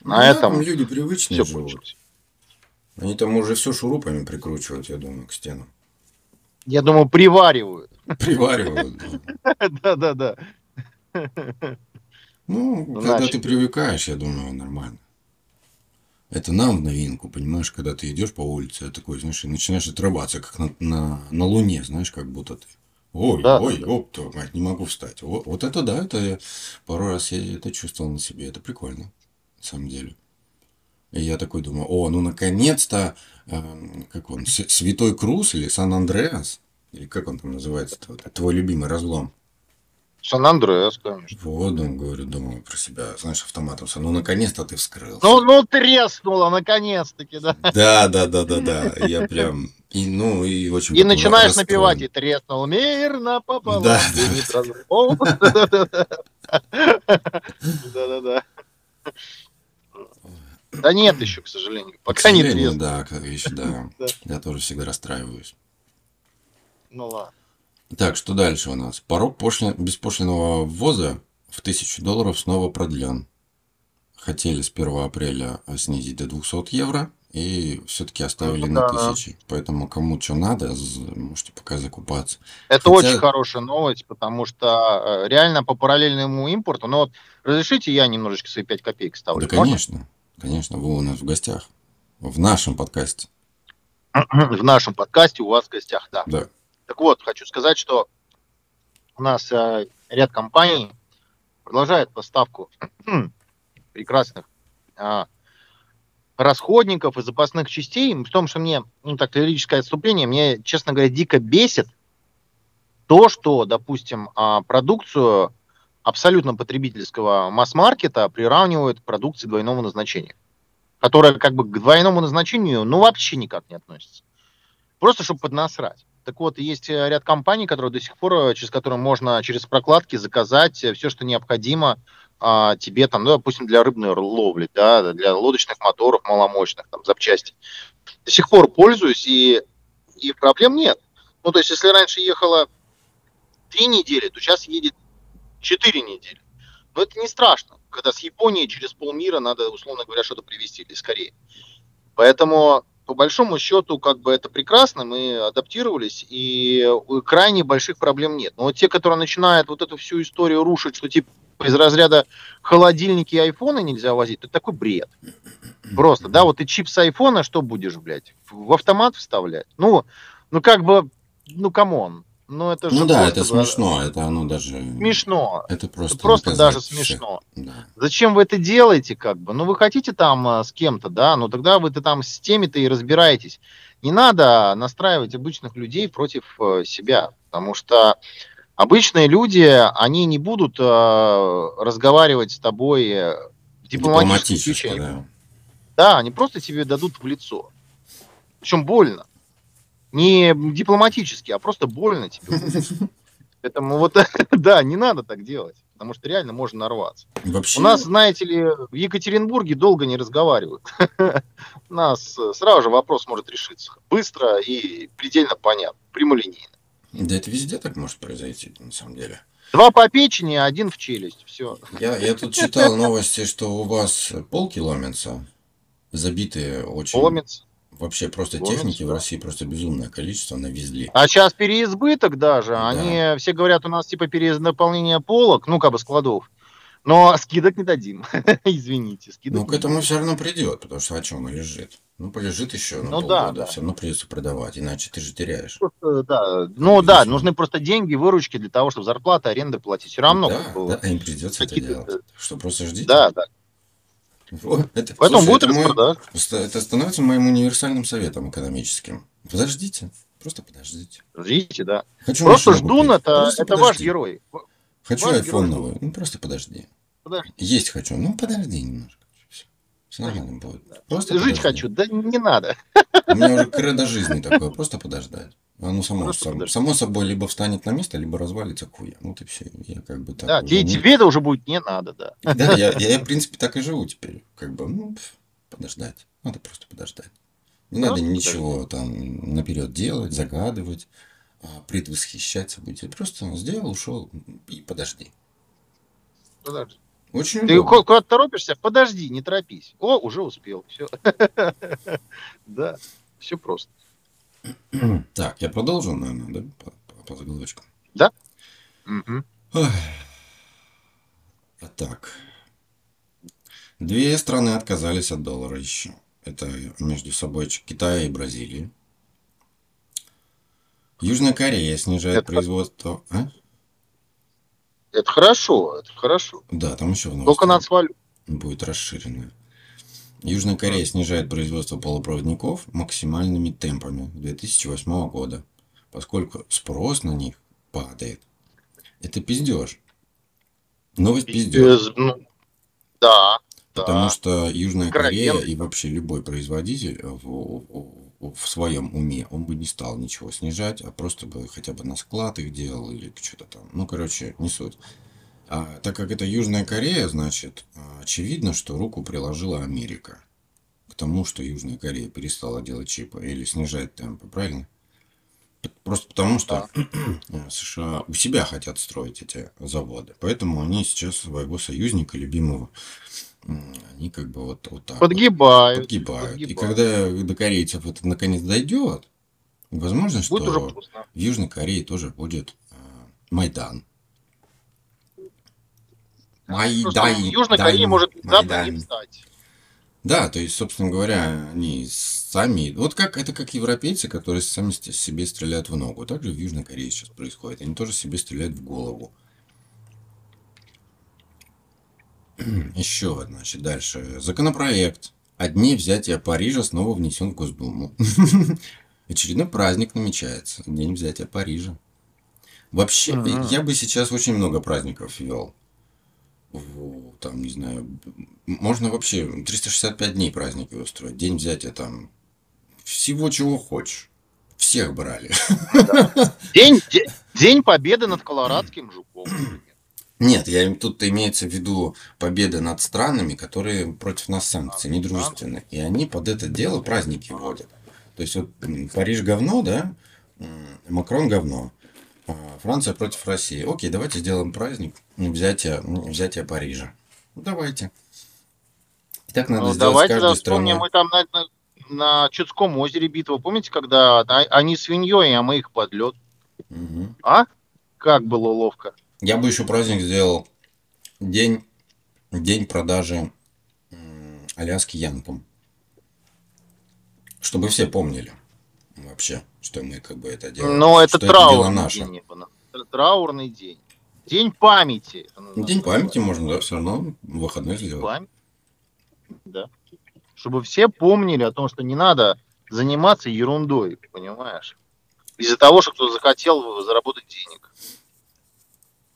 На ну, этом люди привычные все живут. Они там уже все шурупами прикручивают, я думаю, к стенам.
Я думаю, приваривают.
Приваривают,
да. Да-да-да.
Ну, Значит, когда ты привыкаешь, я думаю, нормально. Это нам в новинку, понимаешь, когда ты идешь по улице, я такой, знаешь, и начинаешь отрываться, как на, на, на Луне, знаешь, как будто ты. Ой, да, ой, да. оп, твою мать, не могу встать. Вот, вот это да, это я пару раз я это чувствовал на себе. Это прикольно, на самом деле. И я такой думаю, о, ну наконец-то, э, как он, Святой Круз или Сан-Андреас, или как он там называется, твой любимый разлом.
Сан-Андреас, конечно.
Вот, он говорю, думаю про себя, знаешь, автоматом. Ну, наконец-то ты вскрыл.
Ну, ну, треснуло, наконец-таки, да.
Да, да, да, да, да. Я прям, и, ну, и очень
И начинаешь расстроен. напевать, и треснул мирно пополам. Да, Да-да-да. Да нет еще, к сожалению. Пока не треснул.
Да, еще, да. Я тоже всегда расстраиваюсь.
Ну ладно.
Так, что дальше у нас? Порог пошлин... беспошлиного ввоза в 1000 долларов снова продлен. Хотели с 1 апреля снизить до 200 евро и все-таки оставили ну, на да. тысячи. Поэтому кому что надо, можете пока закупаться.
Это Хотя... очень хорошая новость, потому что э, реально по параллельному импорту, ну вот разрешите я немножечко свои 5 копеек ставлю?
Да, конечно, Можно? конечно, вы у нас в гостях, в нашем подкасте.
В нашем подкасте у вас в гостях, да.
Да.
Так вот, хочу сказать, что у нас э, ряд компаний продолжает поставку прекрасных э, расходников и запасных частей. В том, что мне, ну так, лирическое отступление, мне, честно говоря, дико бесит то, что, допустим, э, продукцию абсолютно потребительского масс-маркета приравнивают к продукции двойного назначения, которая как бы к двойному назначению ну вообще никак не относится. Просто чтобы поднасрать. Так вот, есть э, ряд компаний, которые до сих пор, э, через которые можно через прокладки заказать э, все, что необходимо а, тебе, там, ну, допустим, для рыбной ловли, да, для лодочных моторов маломощных, там, запчасти. До сих пор пользуюсь, и, и проблем нет. Ну, то есть, если раньше ехало три недели, то сейчас едет четыре недели. Но это не страшно, когда с Японии через полмира надо, условно говоря, что-то привезти или скорее. Поэтому по большому счету, как бы это прекрасно, мы адаптировались, и крайне больших проблем нет. Но вот те, которые начинают вот эту всю историю рушить, что типа из разряда холодильники и айфоны нельзя возить, это такой бред. Просто, да, вот ты чип с айфона что будешь, блядь, в автомат вставлять? Ну, ну как бы, ну come on. Ну, это
ну да, это смешно, это оно даже...
Смешно.
Это просто,
это просто даже смешно. Да. Зачем вы это делаете, как бы? Ну, вы хотите там а, с кем-то, да, ну тогда вы-то там с теми-то и разбираетесь. Не надо настраивать обычных людей против э, себя, потому что обычные люди, они не будут э, разговаривать с тобой в дипломатическом ключе. Да. да, они просто тебе дадут в лицо. Причем больно. Не дипломатически, а просто больно тебе. Поэтому вот, да, не надо так делать, потому что реально можно нарваться. Вообще... У нас, знаете ли, в Екатеринбурге долго не разговаривают. У нас э, сразу же вопрос может решиться. Быстро и предельно понятно, прямолинейно.
Да это везде так может произойти, на самом деле.
Два по печени, один в челюсть. Все.
Я, я тут читал новости, что у вас полки ломятся, забитые очень.
Ломятся.
Вообще просто Бонус, техники в России просто безумное количество навезли.
А сейчас переизбыток даже. Да. Они все говорят, у нас типа перенаполнение полок, ну как бы складов. Но скидок не дадим. Извините, скидок.
Ну, к этому все равно придет, потому что о чем оно лежит? Ну, полежит еще на ну, полгода, да, да. все равно придется продавать, иначе ты же теряешь.
Просто, да. Ну да, нужны просто деньги, выручки для того, чтобы зарплаты, аренды платить. Все равно.
Да, как бы, да им придется это делать. Что, просто ждите?
Да, да.
Это, Поэтому слушай, будет это, мой, это становится моим универсальным советом экономическим. Подождите, просто подождите.
Подождите, да. Хочу просто ждун это, это ваш герой.
Хочу ваш iPhone герой. новый. Ну просто подожди. подожди. Есть хочу. Ну подожди немножко. Все нормально будет. Просто
Жить
подожди.
хочу, да не надо.
У меня уже кредо жизни такое, просто подождать. Оно само,
Просто
само,
подождать.
собой либо встанет на место, либо развалится к хуям. Вот и все. Я как бы так.
Да,
уже
тебе это уже будет не надо, да.
Да, я, я, в принципе, так и живу теперь. Как бы, ну, подождать. Надо просто подождать. Не надо
Просто
ничего там наперед делать, загадывать, а, предвосхищать события. Просто сделал, ушел и подожди.
Подожди.
Очень
Ты
удобно.
ку- куда торопишься? Подожди, не торопись. О, уже успел. Все. Да, все просто.
Так, я продолжу, наверное, да, по, по- по заголовочкам.
Мгм.
Ой. А так. Две страны отказались от доллара еще. Это между собой Китай и Бразилия. Южная Корея снижает
Это-
производство... А?
Это хорошо, это хорошо.
Да, там еще в
Только
новости
нацвалют.
будет расширенная. Южная Корея снижает производство полупроводников максимальными темпами с 2008 года, поскольку спрос на них падает. Это пиздеж. Новость пиздеж.
Без- ну, Да,
Потому
да.
что Южная. Корея и вообще любой производитель в, в- в своем уме, он бы не стал ничего снижать, а просто бы хотя бы на склад их делал или что-то там. Ну, короче, не суть. А, так как это Южная Корея, значит, а, очевидно, что руку приложила Америка к тому, что Южная Корея перестала делать чипы или снижать темпы, правильно? Просто потому, что США у себя хотят строить эти заводы. Поэтому они сейчас своего союзника, любимого, они как бы вот, вот так вот
Подгибают.
подгибают. И
подгибают.
когда до корейцев это наконец дойдет, возможно, что
Будет поздно.
в Южной Корее тоже будет э, Майдан.
Просто
Майдан.
Южная Корея может завтра не встать.
Да, то есть, собственно говоря, они сами... Вот как это как европейцы, которые сами себе стреляют в ногу. Так же в Южной Корее сейчас происходит. Они тоже себе стреляют в голову. Еще, значит, дальше. Законопроект о дне взятия Парижа снова внесен в Госдуму. Очередной праздник намечается. День взятия Парижа. Вообще,
Ага.
я бы сейчас очень много праздников ввел. В- Там, не знаю, можно вообще 365 дней праздники устроить. День взятия там всего, чего хочешь. Всех брали.
День, де- день победы над колорадским жуком.
Нет, я им тут имеется в виду победа над странами, которые против нас санкций, недружественны. И они под это дело праздники вводят. То есть вот Париж говно, да? Макрон говно. А Франция против России. Окей, давайте сделаем праздник взятия, взятия Парижа. Ну, давайте. И так надо
Ну,
сделать
давайте
каждой
да, вспомним,
страной.
мы там на, на- на Чудском озере битва. Помните, когда они свиньей, а мы их под лед?
Мгм.
А? Как было ловко.
Я бы еще праздник сделал день, день продажи Аляски янкам. Чтобы все помнили вообще, что мы как бы это делаем.
Но это
что
траурный
наше.
день. Траурный день. День памяти. это
Ну, День памяти можно, да, все равно выходной сделать.
памяти. Да. Чтобы все помнили о том, что не надо заниматься ерундой, понимаешь? Из-за того, что кто-то захотел заработать денег.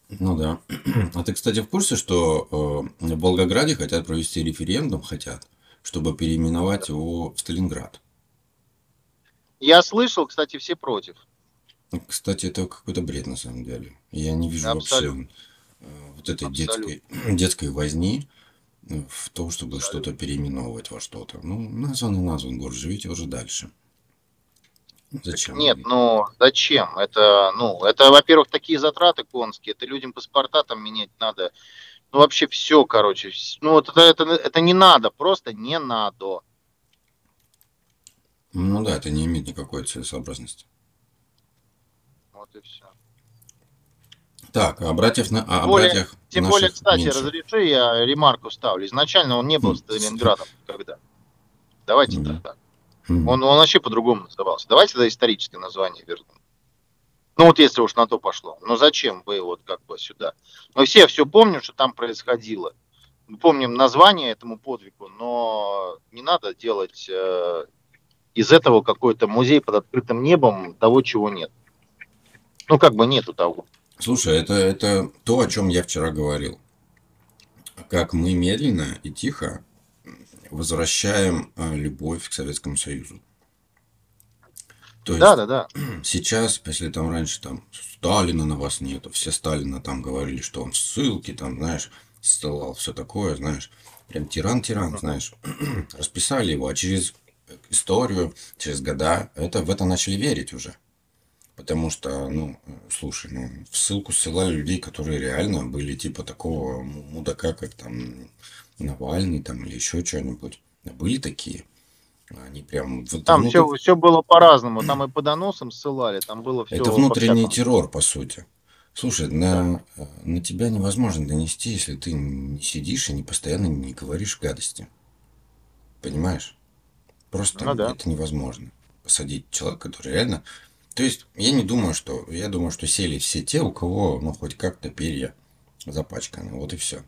Ну да. А ты, кстати, в курсе, что э, в Волгограде хотят провести референдум, хотят, чтобы переименовать его в Сталинград.
Я слышал, кстати, все против.
Ну, Кстати, это какой-то бред на самом деле. Я не вижу
Абсолютно.
вообще э, вот этой
Абсолютно.
детской, детской возни э, в том, чтобы что-то переименовывать во что-то. Ну, назван и назван город, живите уже дальше. Зачем?
Нет, ну зачем? Это, ну, это, во-первых, такие затраты конские, это людям паспорта там менять надо. Ну, вообще все, короче. Ну, вот это, это, это не надо, просто не надо.
Ну да, это не имеет никакой целесообразности.
Вот и все.
Так, а братьев на, а, о
более-
братьях
Тем более, кстати,
меньше.
разреши, я ремарку ставлю. Изначально он не был
Хм.
Сталинградом никогда. Давайте
Мгм.
так.
Мгм.
Он, он вообще по-другому назывался. Давайте тогда историческое название вернем. Ну вот если уж на то пошло. Но зачем вы вот как бы сюда? Мы все все помним, что там происходило. Мы помним название этому подвигу, но не надо делать э, из этого какой-то музей под открытым небом того, чего нет. Ну как бы нету того.
Слушай, это, это то, о чем я вчера говорил. Как мы медленно и тихо возвращаем э, любовь к Советскому Союзу.
То есть, да, да, да.
Сейчас, если там раньше там Сталина на вас нету, все Сталина там говорили, что он в ссылке, там, знаешь, ссылал, все такое, знаешь, прям тиран-тиран, знаешь, расписали его, а через историю, через года это, в это начали верить уже. Потому что, ну, слушай, ну, в ссылку ссылали людей, которые реально были типа такого мудака, как там Навальный там или еще что-нибудь. Были такие. Они прям...
Там внутр... все, все было по-разному. Там и по доносам ссылали, там было все...
Это внутренний террор, по сути. Слушай, на, да. на тебя невозможно донести, если ты не сидишь и не постоянно не говоришь гадости. Понимаешь? Просто ну, да. это невозможно. Посадить человека, который реально то есть, я не думаю, что... Я думаю, что сели все те, у кого, ну, хоть как-то перья запачканы. Вот и все.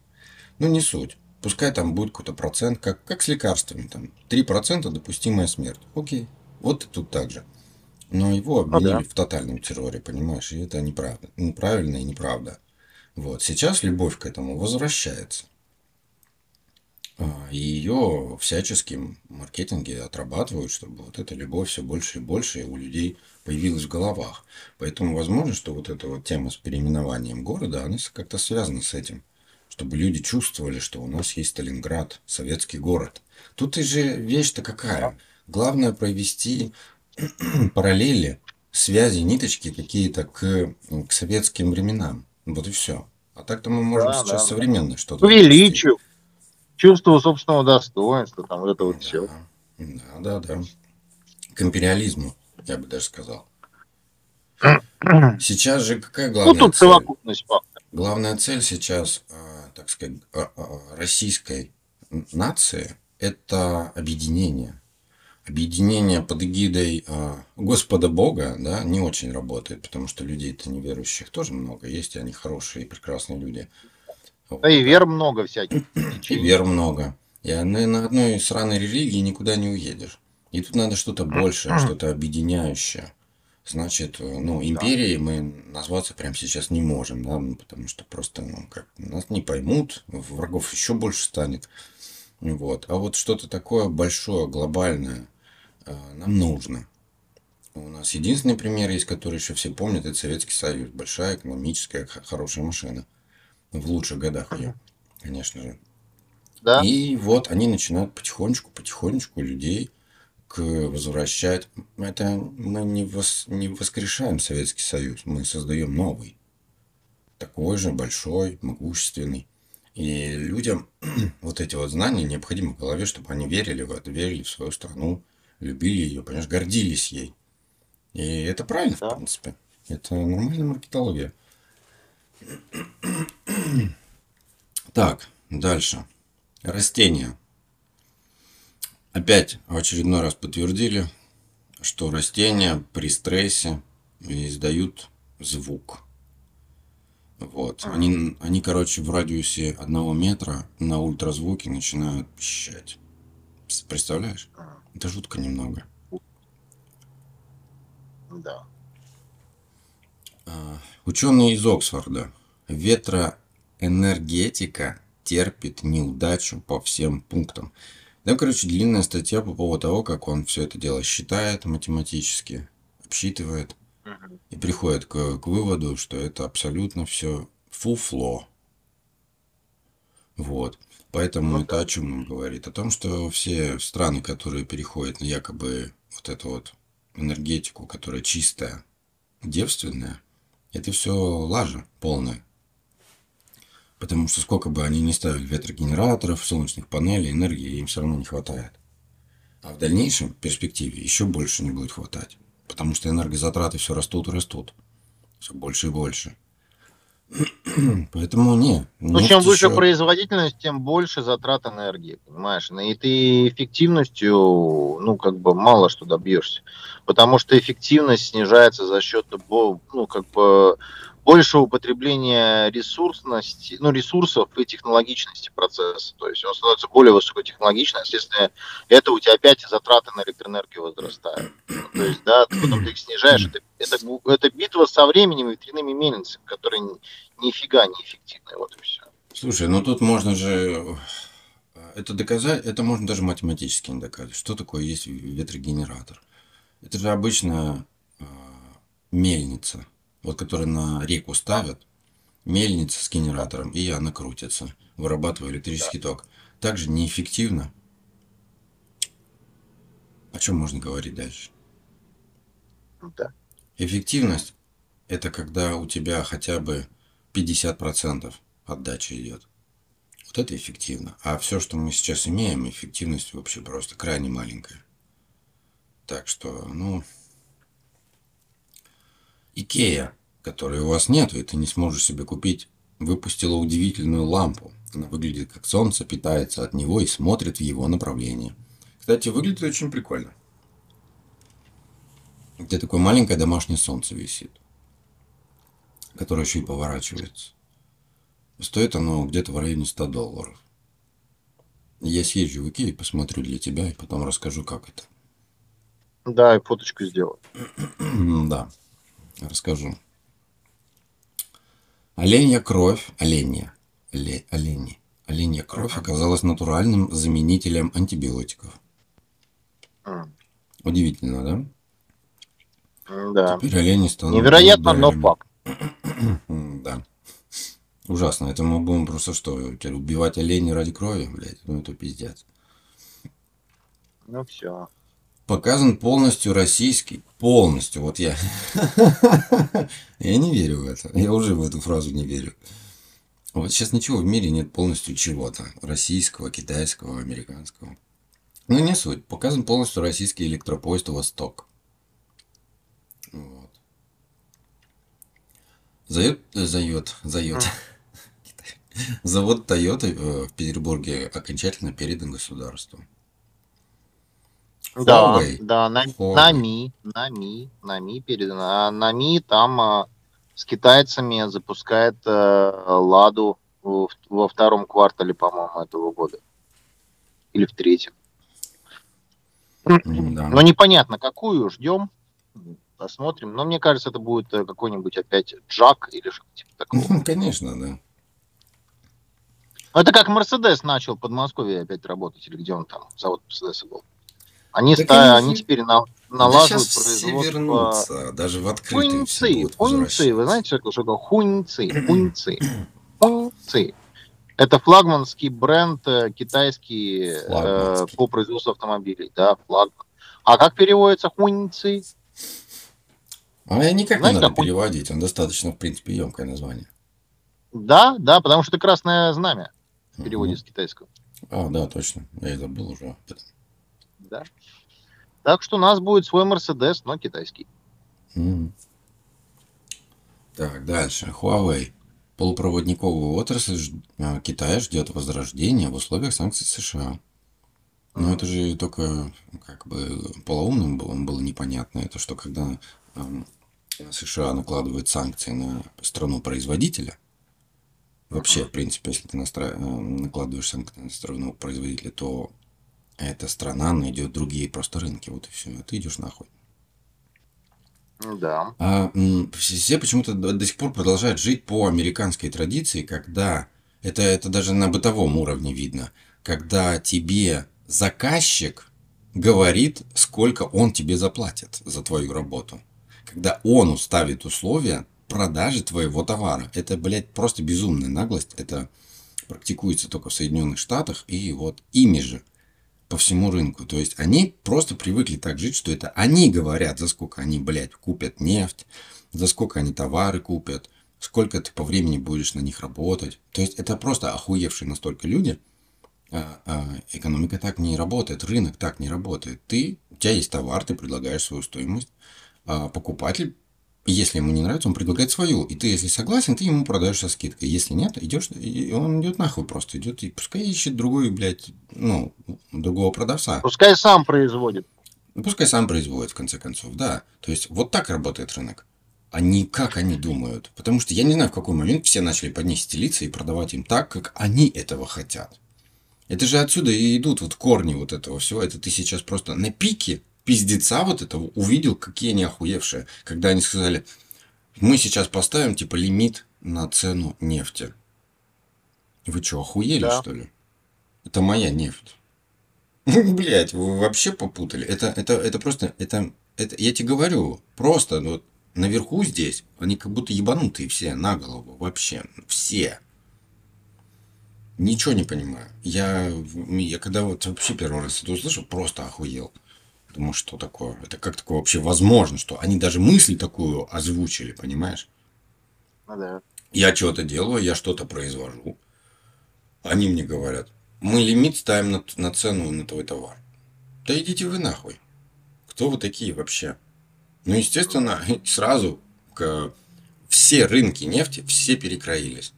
Ну, не суть. Пускай там будет какой-то процент, как, как с лекарствами. Там 3% допустимая смерть. Окей. Вот и тут так же. Но его обвинили ну, да. в тотальном терроре, понимаешь? И это неправда. Неправильно и неправда. Вот. Сейчас любовь к этому возвращается. А, и ее всяческим маркетинге отрабатывают, чтобы вот эта любовь все больше и больше у людей появилась в головах. Поэтому возможно, что вот эта вот тема с переименованием города, она как-то связана с этим. Чтобы люди чувствовали, что у нас есть Сталинград, советский город. Тут и же вещь-то какая? Главное провести параллели, связи, ниточки какие-то к, к советским временам. Вот и все. А так-то мы можем да, сейчас да. современно что-то.
Величию, чувство собственного достоинства, там вот это вот да, все.
Да, да, да. К империализму, я бы даже сказал. Сейчас же какая главная ну, тут цель? совокупность. Главная цель сейчас, а, так сказать, а, а, российской нации – это объединение. Объединение под эгидой Господа Бога да, не очень работает, потому что людей-то неверующих тоже много есть, и они хорошие и прекрасные люди.
Да и вер много всяких.
И вер много. И на одной сраной религии никуда не уедешь. И тут надо что-то большее, что-то объединяющее. Значит, ну, империей мы назваться прямо сейчас не можем, да, ну, потому что просто ну, как, нас не поймут, врагов еще больше станет. Вот. А вот что-то такое большое, глобальное э, нам нужно. У нас единственный пример есть, который еще все помнят, это Советский Союз. Большая экономическая, хорошая машина в лучших годах ее, конечно же. Да. И вот они начинают потихонечку, потихонечку людей к возвращать. Это мы не, вос, не воскрешаем Советский Союз, мы создаем новый. Такой же большой, могущественный. И людям вот эти вот знания необходимы в голове, чтобы они верили в это, верили в свою страну, любили ее, понимаешь, гордились ей. И это правильно, да. в принципе. Это нормальная маркетология. Так, дальше. Растения. Опять в очередной раз подтвердили, что растения при стрессе издают звук. Вот. Они, они, короче, в радиусе одного метра на ультразвуке начинают пищать. Представляешь? Это жутко немного.
Да.
А, ученые из Оксфорда. Ветроэнергетика терпит неудачу по всем пунктам. Да, короче, длинная статья по поводу того, как он все это дело считает математически, обсчитывает и приходит к, к выводу, что это абсолютно все фуфло. Вот. Поэтому это о чем он говорит? О том, что все страны, которые переходят на якобы вот эту вот энергетику, которая чистая, девственная, это все лажа полная. Потому что сколько бы они ни ставили ветрогенераторов, солнечных панелей, энергии им все равно не хватает. А в дальнейшем перспективе еще больше не будет хватать. Потому что энергозатраты все растут и растут. Все больше и больше. Поэтому не.
Ну, чем выше еще... производительность, тем больше затрат энергии, понимаешь? И ты эффективностью, ну, как бы мало что добьешься. Потому что эффективность снижается за счет, ну, как бы больше употребления ресурсности, ну, ресурсов и технологичности процесса. То есть он становится более высокотехнологичным, естественно, это у тебя опять затраты на электроэнергию возрастают. то есть, да, ты потом ты их снижаешь. Это, это, это битва со временем и ветряными мельницами, которые нифига не эффективны. Вот и все.
Слушай, ну тут можно же это доказать, это можно даже математически не доказать. Что такое есть ветрогенератор? Это же обычная э, мельница, вот которую на реку ставят, мельница с генератором, и она крутится, вырабатывая электрический ток. Также неэффективно. О чем можно говорить дальше?
Да.
Эффективность – это когда у тебя хотя бы 50% отдачи идет. Вот это эффективно. А все, что мы сейчас имеем, эффективность вообще просто крайне маленькая. Так что, ну, Икея, которой у вас нет, и ты не сможешь себе купить, выпустила удивительную лампу. Она выглядит как солнце, питается от него и смотрит в его направлении. Кстати, выглядит очень прикольно. Где такое маленькое домашнее солнце висит, которое еще и поворачивается. Стоит оно где-то в районе 100 долларов. Я съезжу в Икею, посмотрю для тебя и потом расскажу, как это.
Да, и фоточку сделаю.
да, расскажу. Оленья кровь, оленья, оле, олени, оленья кровь оказалась натуральным заменителем антибиотиков. Удивительно,
да? Да.
Теперь олени станут...
Невероятно, но факт.
да. Ужасно. Это мы будем просто что, убивать оленей ради крови, блядь? Ну это пиздец.
Ну все.
Показан полностью российский. Полностью. Вот я. я не верю в это. Я уже в эту фразу не верю. Вот сейчас ничего в мире нет полностью чего-то. Российского, китайского, американского. Ну, не суть. Показан полностью российский электропоезд «Восток». Вот. Зает, зает, зает. Завод Toyota э, в Петербурге окончательно передан государству.
Да, Huawei. да, на, на Ми, на Ми, на Ми передано. А на Ми там а, с китайцами запускает а, Ладу в, во втором квартале, по-моему, этого года. Или в третьем. Да. Но непонятно, какую ждем. Посмотрим. Но мне кажется, это будет э, какой-нибудь опять Джак или что-то типа такого.
Конечно, да.
Это как Мерседес начал в Подмосковье опять работать, или где он там, завод Мерседеса был. Они, ста, они теперь на, налаживают да производство...
вернутся, даже в открытую
Хуньцы, хуньцы, вы знаете, что такое хуньцы, хуньцы, хуньцы. Это флагманский бренд э, китайский э, по производству автомобилей, да, флаг. А как переводится хуньцы?
А никак Знаете, не надо переводить, он достаточно, в принципе, емкое название.
Да, да, потому что это красное знамя в переводе угу. с китайского.
А, да, точно. Я и забыл уже.
Да. Так что у нас будет свой Мерседес, но китайский.
Mm. Так, дальше. Huawei. Полупроводниковую отрасль а, Китая ждет возрождения в условиях санкций США. Но это же только как бы полоумным было, было непонятно. Это что когда э, США накладывают санкции на страну-производителя, вообще, в принципе, если ты настра... Э, накладываешь санкции на страну-производителя, то эта страна найдет другие просто рынки. Вот и все. А ты идешь нахуй.
Да.
А, все почему-то до сих пор продолжают жить по американской традиции, когда это, это даже на бытовом уровне видно, когда тебе заказчик говорит, сколько он тебе заплатит за твою работу. Когда он уставит условия продажи твоего товара. Это, блядь, просто безумная наглость. Это практикуется только в Соединенных Штатах. И вот ими же по всему рынку. То есть они просто привыкли так жить, что это они говорят, за сколько они, блядь, купят нефть, за сколько они товары купят, сколько ты по времени будешь на них работать. То есть это просто охуевшие настолько люди. А, а, экономика так не работает, рынок так не работает. Ты, у тебя есть товар, ты предлагаешь свою стоимость, а покупатель если ему не нравится, он предлагает свою. И ты, если согласен, ты ему продаешь со скидкой. Если нет, идешь, и он идет нахуй просто. Идет и пускай ищет другую, блядь, ну, другого продавца.
Пускай сам производит.
Ну, пускай сам производит, в конце концов, да. То есть, вот так работает рынок. А не как они думают. Потому что я не знаю, в какой момент все начали под них стелиться и продавать им так, как они этого хотят. Это же отсюда и идут вот корни вот этого всего. Это ты сейчас просто на пике пиздеца вот этого увидел, какие они охуевшие, когда они сказали, мы сейчас поставим типа лимит на цену нефти. Вы что, охуели, да. что ли? Это моя нефть. Блять, вы вообще попутали. Это, это, это просто, это, это, я тебе говорю, просто вот наверху здесь, они как будто ебанутые все на голову, вообще, все. Ничего не понимаю. Я, я когда вот вообще первый раз это услышал, просто охуел. Думаю, что такое? Это как такое вообще возможно, что они даже мысль такую озвучили, понимаешь?
Ну да.
Я что-то делаю, я что-то произвожу. Они мне говорят, мы лимит ставим на, на цену на твой товар. Да идите вы нахуй. Кто вы такие вообще? Ну, естественно, сразу к... все рынки нефти, все перекроились.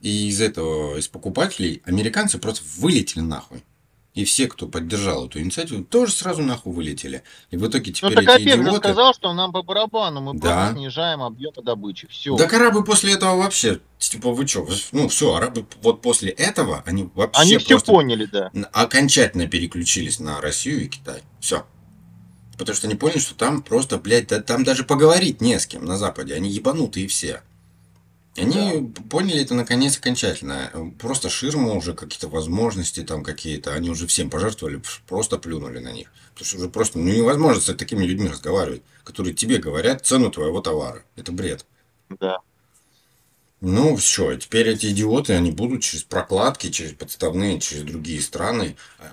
И из этого, из покупателей, американцы просто вылетели нахуй. И все, кто поддержал эту инициативу, тоже сразу нахуй вылетели. И в итоге
ну,
теперь
так
эти
ОПЕК же
идиоты...
сказал, что нам по барабану, мы
Да.
просто снижаем объемы добычи. Все.
Да арабы после этого вообще, типа, вы что? Ну, все, арабы вот после этого, они вообще
Они все поняли, да.
окончательно переключились на Россию и Китай. Все. Потому что они поняли, что там просто, блядь, да, там даже поговорить не с кем на Западе. Они ебанутые все. Они поняли это наконец окончательно. Просто ширма уже, какие-то возможности там какие-то, они уже всем пожертвовали, просто плюнули на них. Потому что уже просто ну, невозможно с такими людьми разговаривать, которые тебе говорят цену твоего товара. Это бред.
Да.
Ну, все, теперь эти идиоты, они будут через прокладки, через подставные, через другие страны, а,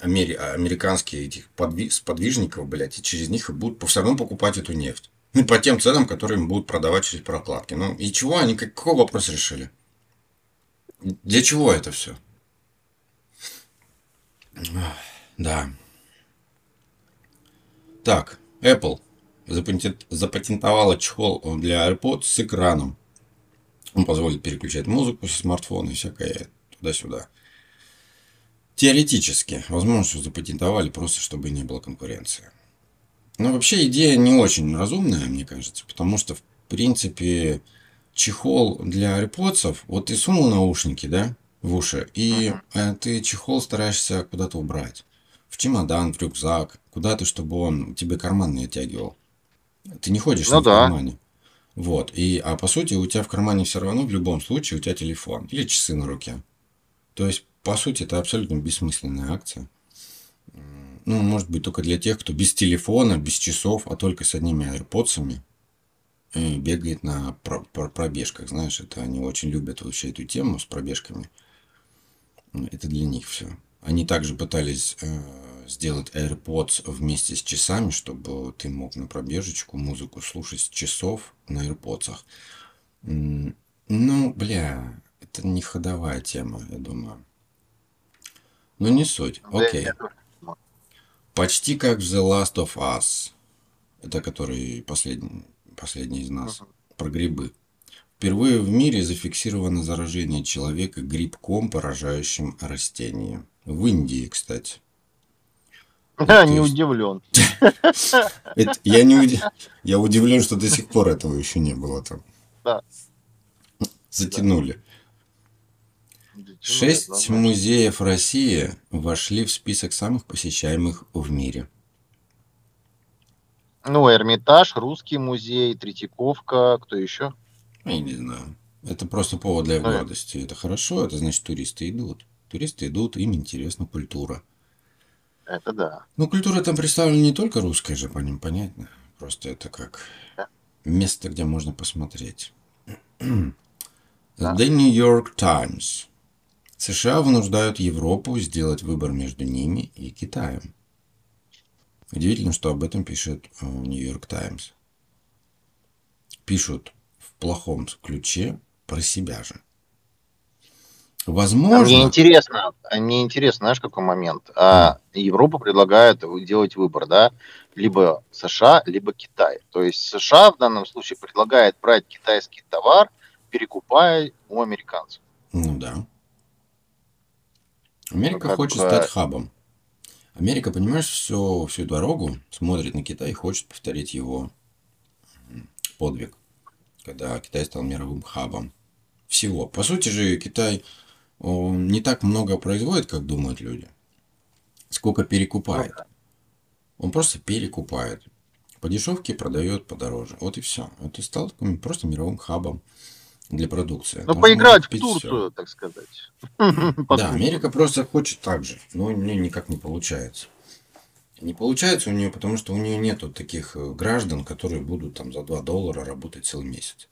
амери- американские этих подви- сподвижников, блядь, и через них и будут все равно покупать эту нефть. Ну, по тем ценам, которые им будут продавать через прокладки. Ну, и чего они, как- какой вопрос решили? Для чего это все? Да. Так, Apple запатент- запатентовала чехол для AirPods с экраном. Он позволит переключать музыку со смартфона и всякое туда-сюда. Теоретически, возможно, что запатентовали просто, чтобы не было конкуренции. Но вообще идея не очень разумная, мне кажется, потому что, в принципе, чехол для AirPods, вот ты сунул наушники, да, в уши, и э, ты чехол стараешься куда-то убрать. В чемодан, в рюкзак, куда-то, чтобы он тебе карман не оттягивал. Ты не ходишь
Ну
в
да.
кармане. Вот. И, а по сути, у тебя в кармане все равно в любом случае у тебя телефон или часы на руке. То есть, по сути, это абсолютно бессмысленная акция. Ну, может быть, только для тех, кто без телефона, без часов, а только с одними AirPods и бегает на про- про- пробежках. Знаешь, это они очень любят вообще эту тему с пробежками. Это для них все. Они также пытались э, сделать AirPods вместе с часами, чтобы ты мог на пробежечку музыку слушать с часов на AirPods. Ну, бля, это не ходовая тема, я думаю. Ну, не суть. Окей.
тоже.
Почти как в The Last of Us. Это который последний, последний из нас.
Мгм.
Про грибы. Впервые в мире зафиксировано заражение человека грибком, поражающим растения. В Индии, кстати.
Да, не
есть-
удивлен.
Я, не я удивлен, что до сих пор этого еще не было там.
Да.
Затянули.
Ну,
Шесть музеев России вошли в список самых посещаемых в мире.
Ну, Эрмитаж, Русский музей, Третьяковка, кто еще?
Я не знаю. Это просто повод для
Ну,
гордости. Это хорошо, это значит туристы идут. Туристы идут, им интересна культура.
Это да.
Ну, культура там представлена не только русская же, по ним понятно. Просто это как
Да.
место, где можно посмотреть.
Да.
The New York Times. США вынуждают Европу сделать выбор между ними и Китаем. Удивительно, что об этом пишет э, York Times. Пишут в плохом ключе про себя же.
А
Возможно...
Мне интересно, а мне интересно, знаешь, какой момент? А, Европа предлагает делать выбор, да, либо США, либо Китай. То есть США в данном случае предлагает брать китайский товар, перекупая у американцев.
Ну да. Америка
как
хочет
бы-
стать хабом. Америка, понимаешь, всю, всю дорогу смотрит на Китай и хочет повторить его подвиг, когда Китай стал мировым хабом всего. По сути же, Китай не так много производит, как думают люди, сколько перекупает. Он просто перекупает. По дешевке продает подороже. Вот и все. Это стал таким просто мировым хабом. Для продукции.
Ну, поиграть в Турцию,
всё.
так сказать.
Да, Америка просто хочет так же, но у нее никак не получается. Не получается у нее, потому что у нее нету таких э, граждан, которые будут там за 2 доллара работать целый месяц.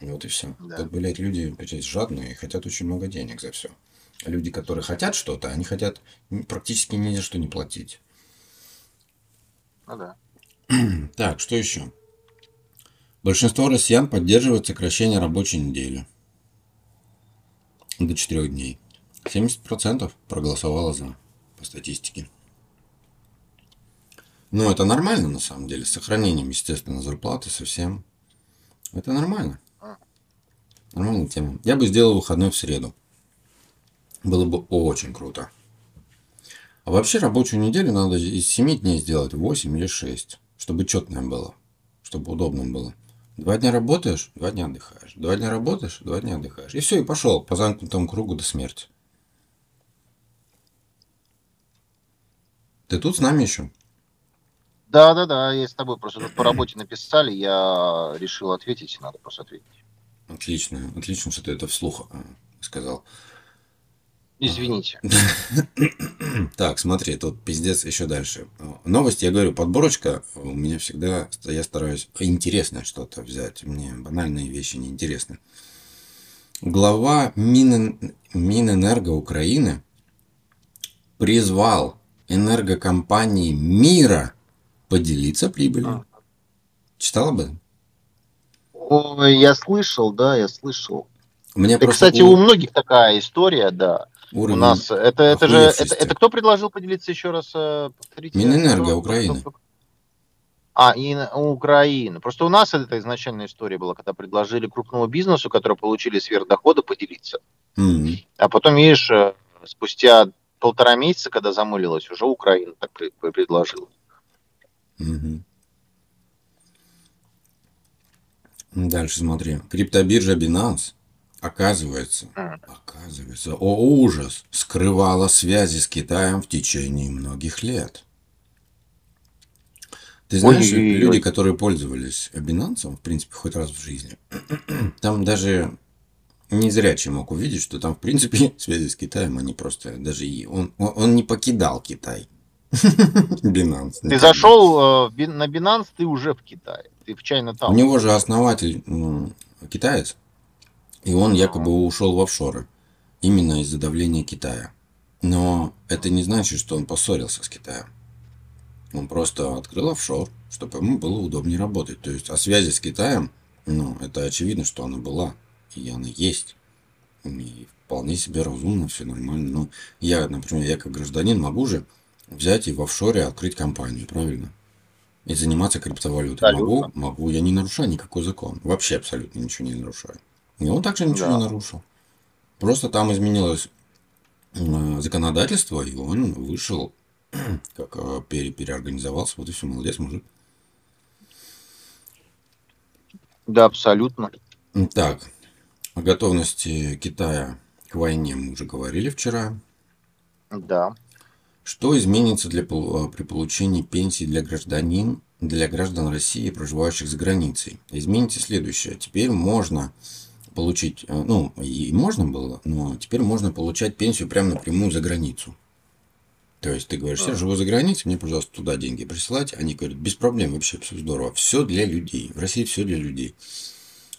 Вот и все.
Да.
Тут, блядь, люди блядь, жадные и хотят очень много денег за все. Люди, которые хотят что-то, они хотят практически ни за что не платить.
Ну да.
Так, что еще? Большинство россиян поддерживает сокращение рабочей недели до 4 дней. 70% проголосовало за, по статистике. Ну, это нормально, на самом деле, с сохранением, естественно, зарплаты совсем. Это нормально. Нормальная тема. Я бы сделал выходной в среду. Было бы очень круто. А вообще рабочую неделю надо из 7 дней сделать 8 или 6, чтобы четное было, чтобы удобно было. Два дня работаешь, два дня отдыхаешь. Два дня работаешь, два дня отдыхаешь. И все, и пошел по замкнутому кругу до смерти. Ты тут с нами еще?
Да, да, да, я с тобой просто тут по работе написали, я решил ответить, надо просто ответить.
Отлично, отлично, что ты это вслух э, сказал.
Извините.
Так, смотри, тут пиздец еще дальше. Новости, я говорю, подборочка у меня всегда, я стараюсь интересное что-то взять. Мне банальные вещи не интересны. Глава Мин... Минэнерго Украины призвал энергокомпании мира поделиться прибылью. Читал об этом?
Ой, я слышал, да, я слышал.
Мне
И,
просто
кстати,
у
многих такая история, да. У
уровень
нас это, это же это, это кто предложил поделиться еще раз? э, Повторите.
Минэнерго Украины.
А, и на- Украина. Просто у нас это изначальная история была, когда предложили крупному бизнесу, который получили сверхдоходы, поделиться.
М.
А потом, видишь, э, спустя полтора месяца, когда замылилась, уже Украина так пред- предложила.
Мгм. Дальше смотри. Криптобиржа Binance, оказывается,
Мгм.
оказывается, о ужас, скрывала связи с Китаем в течение многих лет. Ты знаешь,
Ой-ой-ой.
люди, которые пользовались Binance, в принципе, хоть раз в жизни, там даже незрячий мог увидеть, что там, в принципе, связи с Китаем, они просто даже и... Он, он, он не покидал Китай. Binance.
Ты зашел э, на Binance, ты уже в Китае. Ты в Чайна
У него же основатель китаец, и он якобы ушел в офшоры именно из-за давления Китая. Но это не значит, что он поссорился с Китаем. Он просто открыл офшор, чтобы ему было удобнее работать. То есть о связи с Китаем, ну, это очевидно, что она была, и она есть. И вполне себе разумно, все нормально. Но я, например, я как гражданин могу же взять и в офшоре открыть компанию, правильно? И заниматься криптовалютой. Могу,
Абсолютно.
могу, я не нарушаю никакой закон. Вообще абсолютно ничего не нарушаю. И он также ничего
Да.
не нарушил. Просто там изменилось законодательство, и он вышел, как э, пере- переорганизовался. Вот и все, молодец, мужик.
Да, абсолютно.
Так, о готовности Китая к войне мы уже говорили вчера.
Да.
Что изменится для, э, при получении пенсии для гражданин, для граждан России, проживающих за границей? Изменится следующее. Теперь можно получить, э, ну, и можно было, но теперь можно получать пенсию прямо напрямую за границу. То есть ты говоришь, я
А.
живу за границей, мне, пожалуйста, туда деньги присылать. Они говорят, без проблем, вообще все здорово. Все для людей. В России все для людей.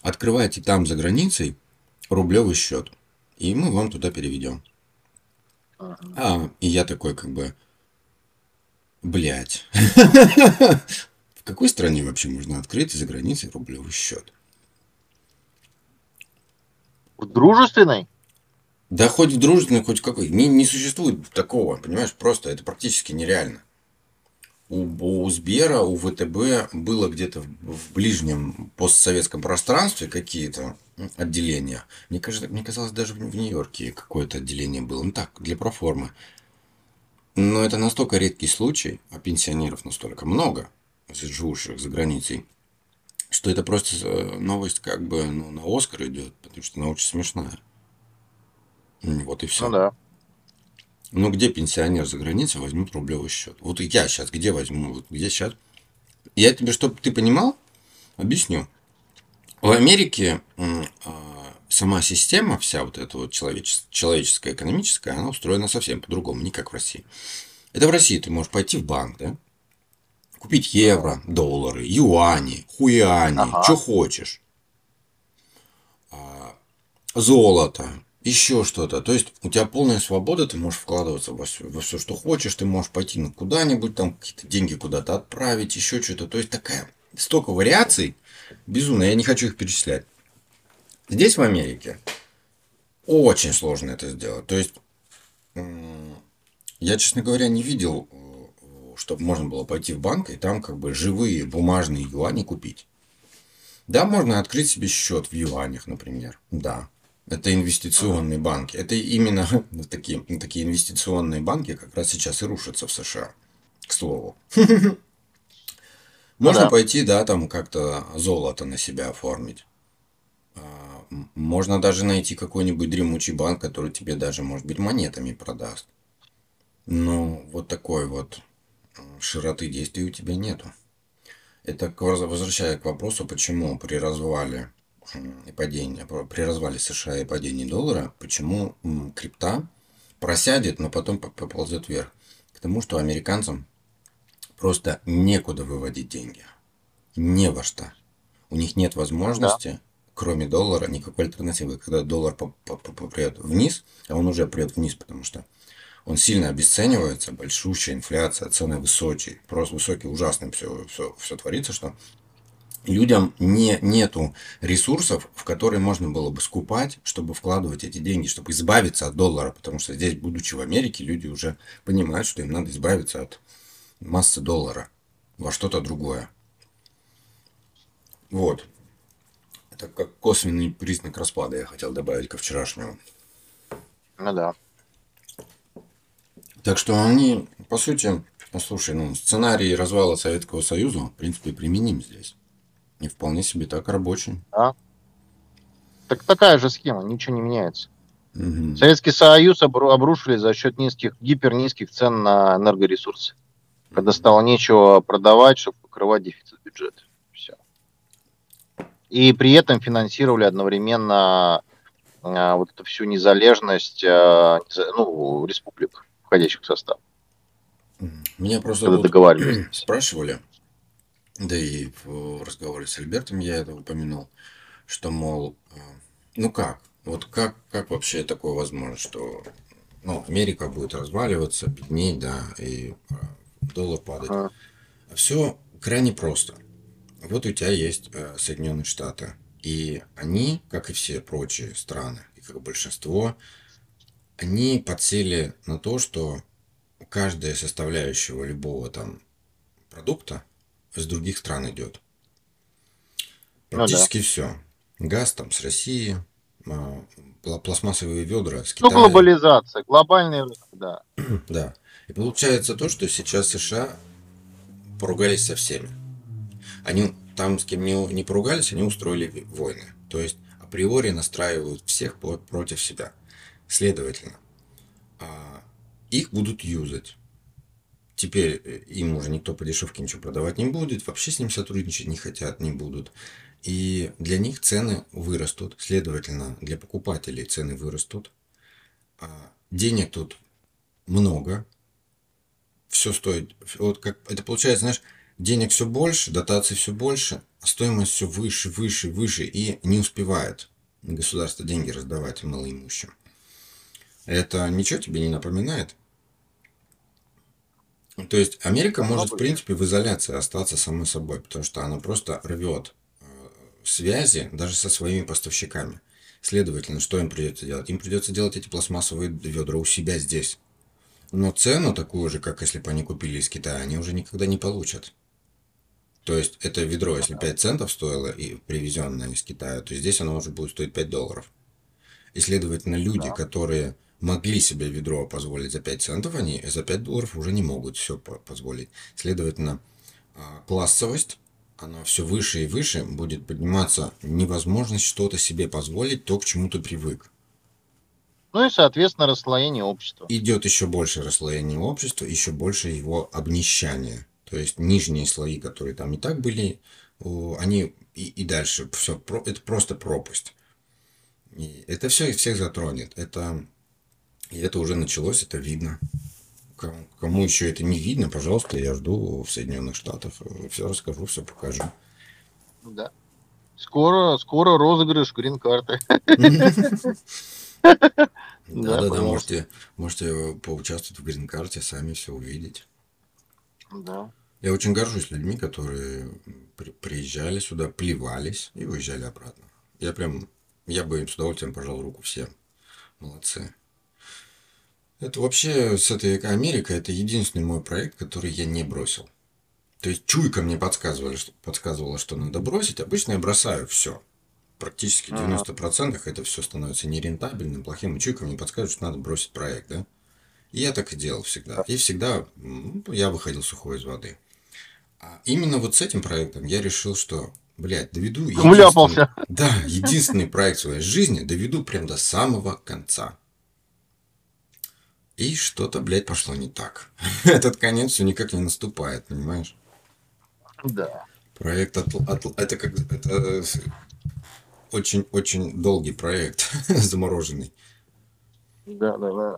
Открывайте там за границей рублевый счет, и мы вам туда переведем. А, и я такой как бы, блядь. В какой стране вообще можно открыть за границей рублевый счет?
Дружественной?
Да хоть в дружественной, хоть в какой. Не, не существует такого, понимаешь? Просто это практически нереально. У, у Сбера, у ВТБ было где-то в, в ближнем постсоветском пространстве какие-то отделения. Мне кажется, мне казалось, даже в, в Нью-Йорке какое-то отделение было. Ну так, для проформы. Но это настолько редкий случай, а пенсионеров настолько много, живущих за границей, что это просто э, новость как бы ну, на Оскар идет, потому что она очень смешная. Вот и все.
Ну да.
Ну где пенсионер за границей возьмет рублевый счет? Вот я сейчас где возьму? Вот где сейчас? Я тебе, чтобы ты понимал, объясню. В Америке а, сама система, вся вот эта вот человечес- человеческая, экономическая, она устроена совсем по-другому, не как в России. Это в России ты можешь пойти в банк, да? Купить евро, доллары, юани, хуяни,
Ага.
что хочешь. А, Золото, еще что-то. То есть у тебя полная свобода, ты можешь вкладываться во все, во все, что хочешь, ты можешь пойти на куда-нибудь, там какие-то деньги куда-то отправить, еще что-то. То есть такая столько вариаций, безумно, я не хочу их перечислять. Здесь, в Америке, очень сложно это сделать. То есть, я, честно говоря, не видел, чтобы можно было пойти в банк и там как бы живые бумажные юани купить. Да, можно открыть себе счет в юанях, например. Да. Это инвестиционные банки. Это именно такие, такие инвестиционные банки как раз сейчас и рушатся в США. К слову. Можно
да.
пойти, да, там как-то золото на себя оформить. А, Можно даже найти какой-нибудь дремучий банк, который тебе даже, может быть, монетами продаст. Но вот такой вот широты действий у тебя нету. Это возвращая к вопросу, почему при развале и падении, при развале США и падении доллара, почему крипта просядет, но потом по- поползет вверх. К тому, что американцам просто некуда выводить деньги. Не во что. У них нет возможности, кроме доллара, никакой альтернативы. Когда доллар по- по- по- попрет вниз, а он уже прет вниз, потому что он сильно обесценивается, большущая инфляция, цены высокие, просто высокие, ужасно все, все, все творится, что людям не, нету ресурсов, в которые можно было бы скупать, чтобы вкладывать эти деньги, чтобы избавиться от доллара, потому что здесь, будучи в Америке, люди уже понимают, что им надо избавиться от массы доллара во что-то другое. Вот. Это как косвенный признак распада я хотел добавить ко вчерашнему.
Ну да.
Так что они, по сути, послушай, ну, сценарий развала Советского Союза, в принципе, применим здесь. И вполне себе так рабочий.
Так такая же схема, ничего не меняется.
Мгм.
Советский Союз обру- обрушили за счет низких, гипернизких цен на энергоресурсы. Когда стало нечего продавать, чтобы покрывать дефицит бюджета. Все. И при этом финансировали одновременно а, вот эту всю незалежность а, ну, республик, входящих в состав,
Меня просто
когда
вот спрашивали, да и в разговоре с Альбертом я это упомянул, что, мол, э, ну как, вот как, как вообще такое возможно, что ну, Америка будет разваливаться, беднеть, да, и э, доллар падать.
Ага.
Все крайне просто. Вот у тебя есть э, Соединенные Штаты, и они, как и все прочие страны, и как большинство, они подсели на то, что каждая составляющего любого там продукта с других стран идет.
Ну да.
Практически все. Газ там с России, а, пла- пластмассовые ведра с
Ну,
Китая.
глобализация, глобальный рынок, да.
Да. И получается то, что сейчас США поругались со всеми. Они там, с кем не, не поругались, они устроили войны. То есть априори настраивают всех против себя. Следовательно, а, их будут юзать. Теперь э, им уже никто по дешевке ничего продавать не будет, вообще с ним сотрудничать не хотят, не будут. И для них цены вырастут, следовательно, для покупателей цены вырастут. А, Денег тут много. Все стоит. Вот как это получается, знаешь, денег все больше, дотаций все больше, а стоимость все выше, выше, выше и не успевает государство деньги раздавать малоимущим. Это ничего тебе не напоминает? То есть Америка может, в принципе, в изоляции остаться самой собой, потому что она просто рвет э, связи даже со своими поставщиками. Следовательно, что им придется делать? Им придется делать эти пластмассовые ведра у себя здесь. Но цену такую же, как если бы они купили из Китая, они уже никогда не получат. То есть это ведро, если 5 центов стоило и привезенное из Китая, то здесь оно уже будет стоить 5 долларов. И, следовательно, люди, которые могли себе ведро позволить за 5 центов, они за 5 долларов уже не могут все позволить. Следовательно, а, классовость, она все выше и выше будет подниматься невозможность что-то себе позволить, то, к чему ты привык.
Ну и, соответственно, расслоение общества.
идет еще больше расслоение общества, еще больше его обнищания. То есть нижние слои, которые там и так были, они и, и дальше все, это просто пропасть. И это все всех затронет. Это, и это уже началось, это видно. Кому, еще это не видно, пожалуйста, я жду в Соединенных Штатах. Все расскажу, все покажу.
Да. Скоро, скоро розыгрыш грин-карты.
Да, да, да, можете, можете поучаствовать в грин-карте, сами все увидеть.
Да.
Я очень горжусь людьми, которые при- приезжали сюда, плевались и уезжали обратно. Я прям, я бы им с удовольствием пожал руку всем. Молодцы. Это вообще с этой Америкой, это единственный мой проект, который я не бросил. То есть чуйка мне подсказывала, что, подсказывала, что надо бросить. Обычно я бросаю все. Практически в
Ага.
90% это все становится нерентабельным, плохим. И чуйка мне подсказывает, что надо бросить проект, да? И я так и делал всегда. И всегда м, я выходил сухой из воды. А именно вот с этим проектом я решил, что, блядь, доведу... единственный-
Вляпался.
Да, единственный проект в своей жизни доведу прям до самого конца. И что-то, блядь, пошло не так. Этот конец все никак не наступает, понимаешь?
Да.
Проект от, от- это как это очень-очень долгий проект, замороженный.
Да, да, да.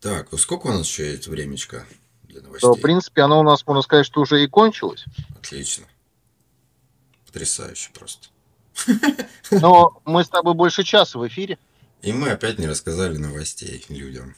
Так, сколько у нас еще есть времечко для новостей?
в принципе, оно у нас, можно сказать, что уже и кончилось.
Отлично. Потрясающе просто.
Но мы с тобой больше часа в эфире.
И мы опять не рассказали новостей людям.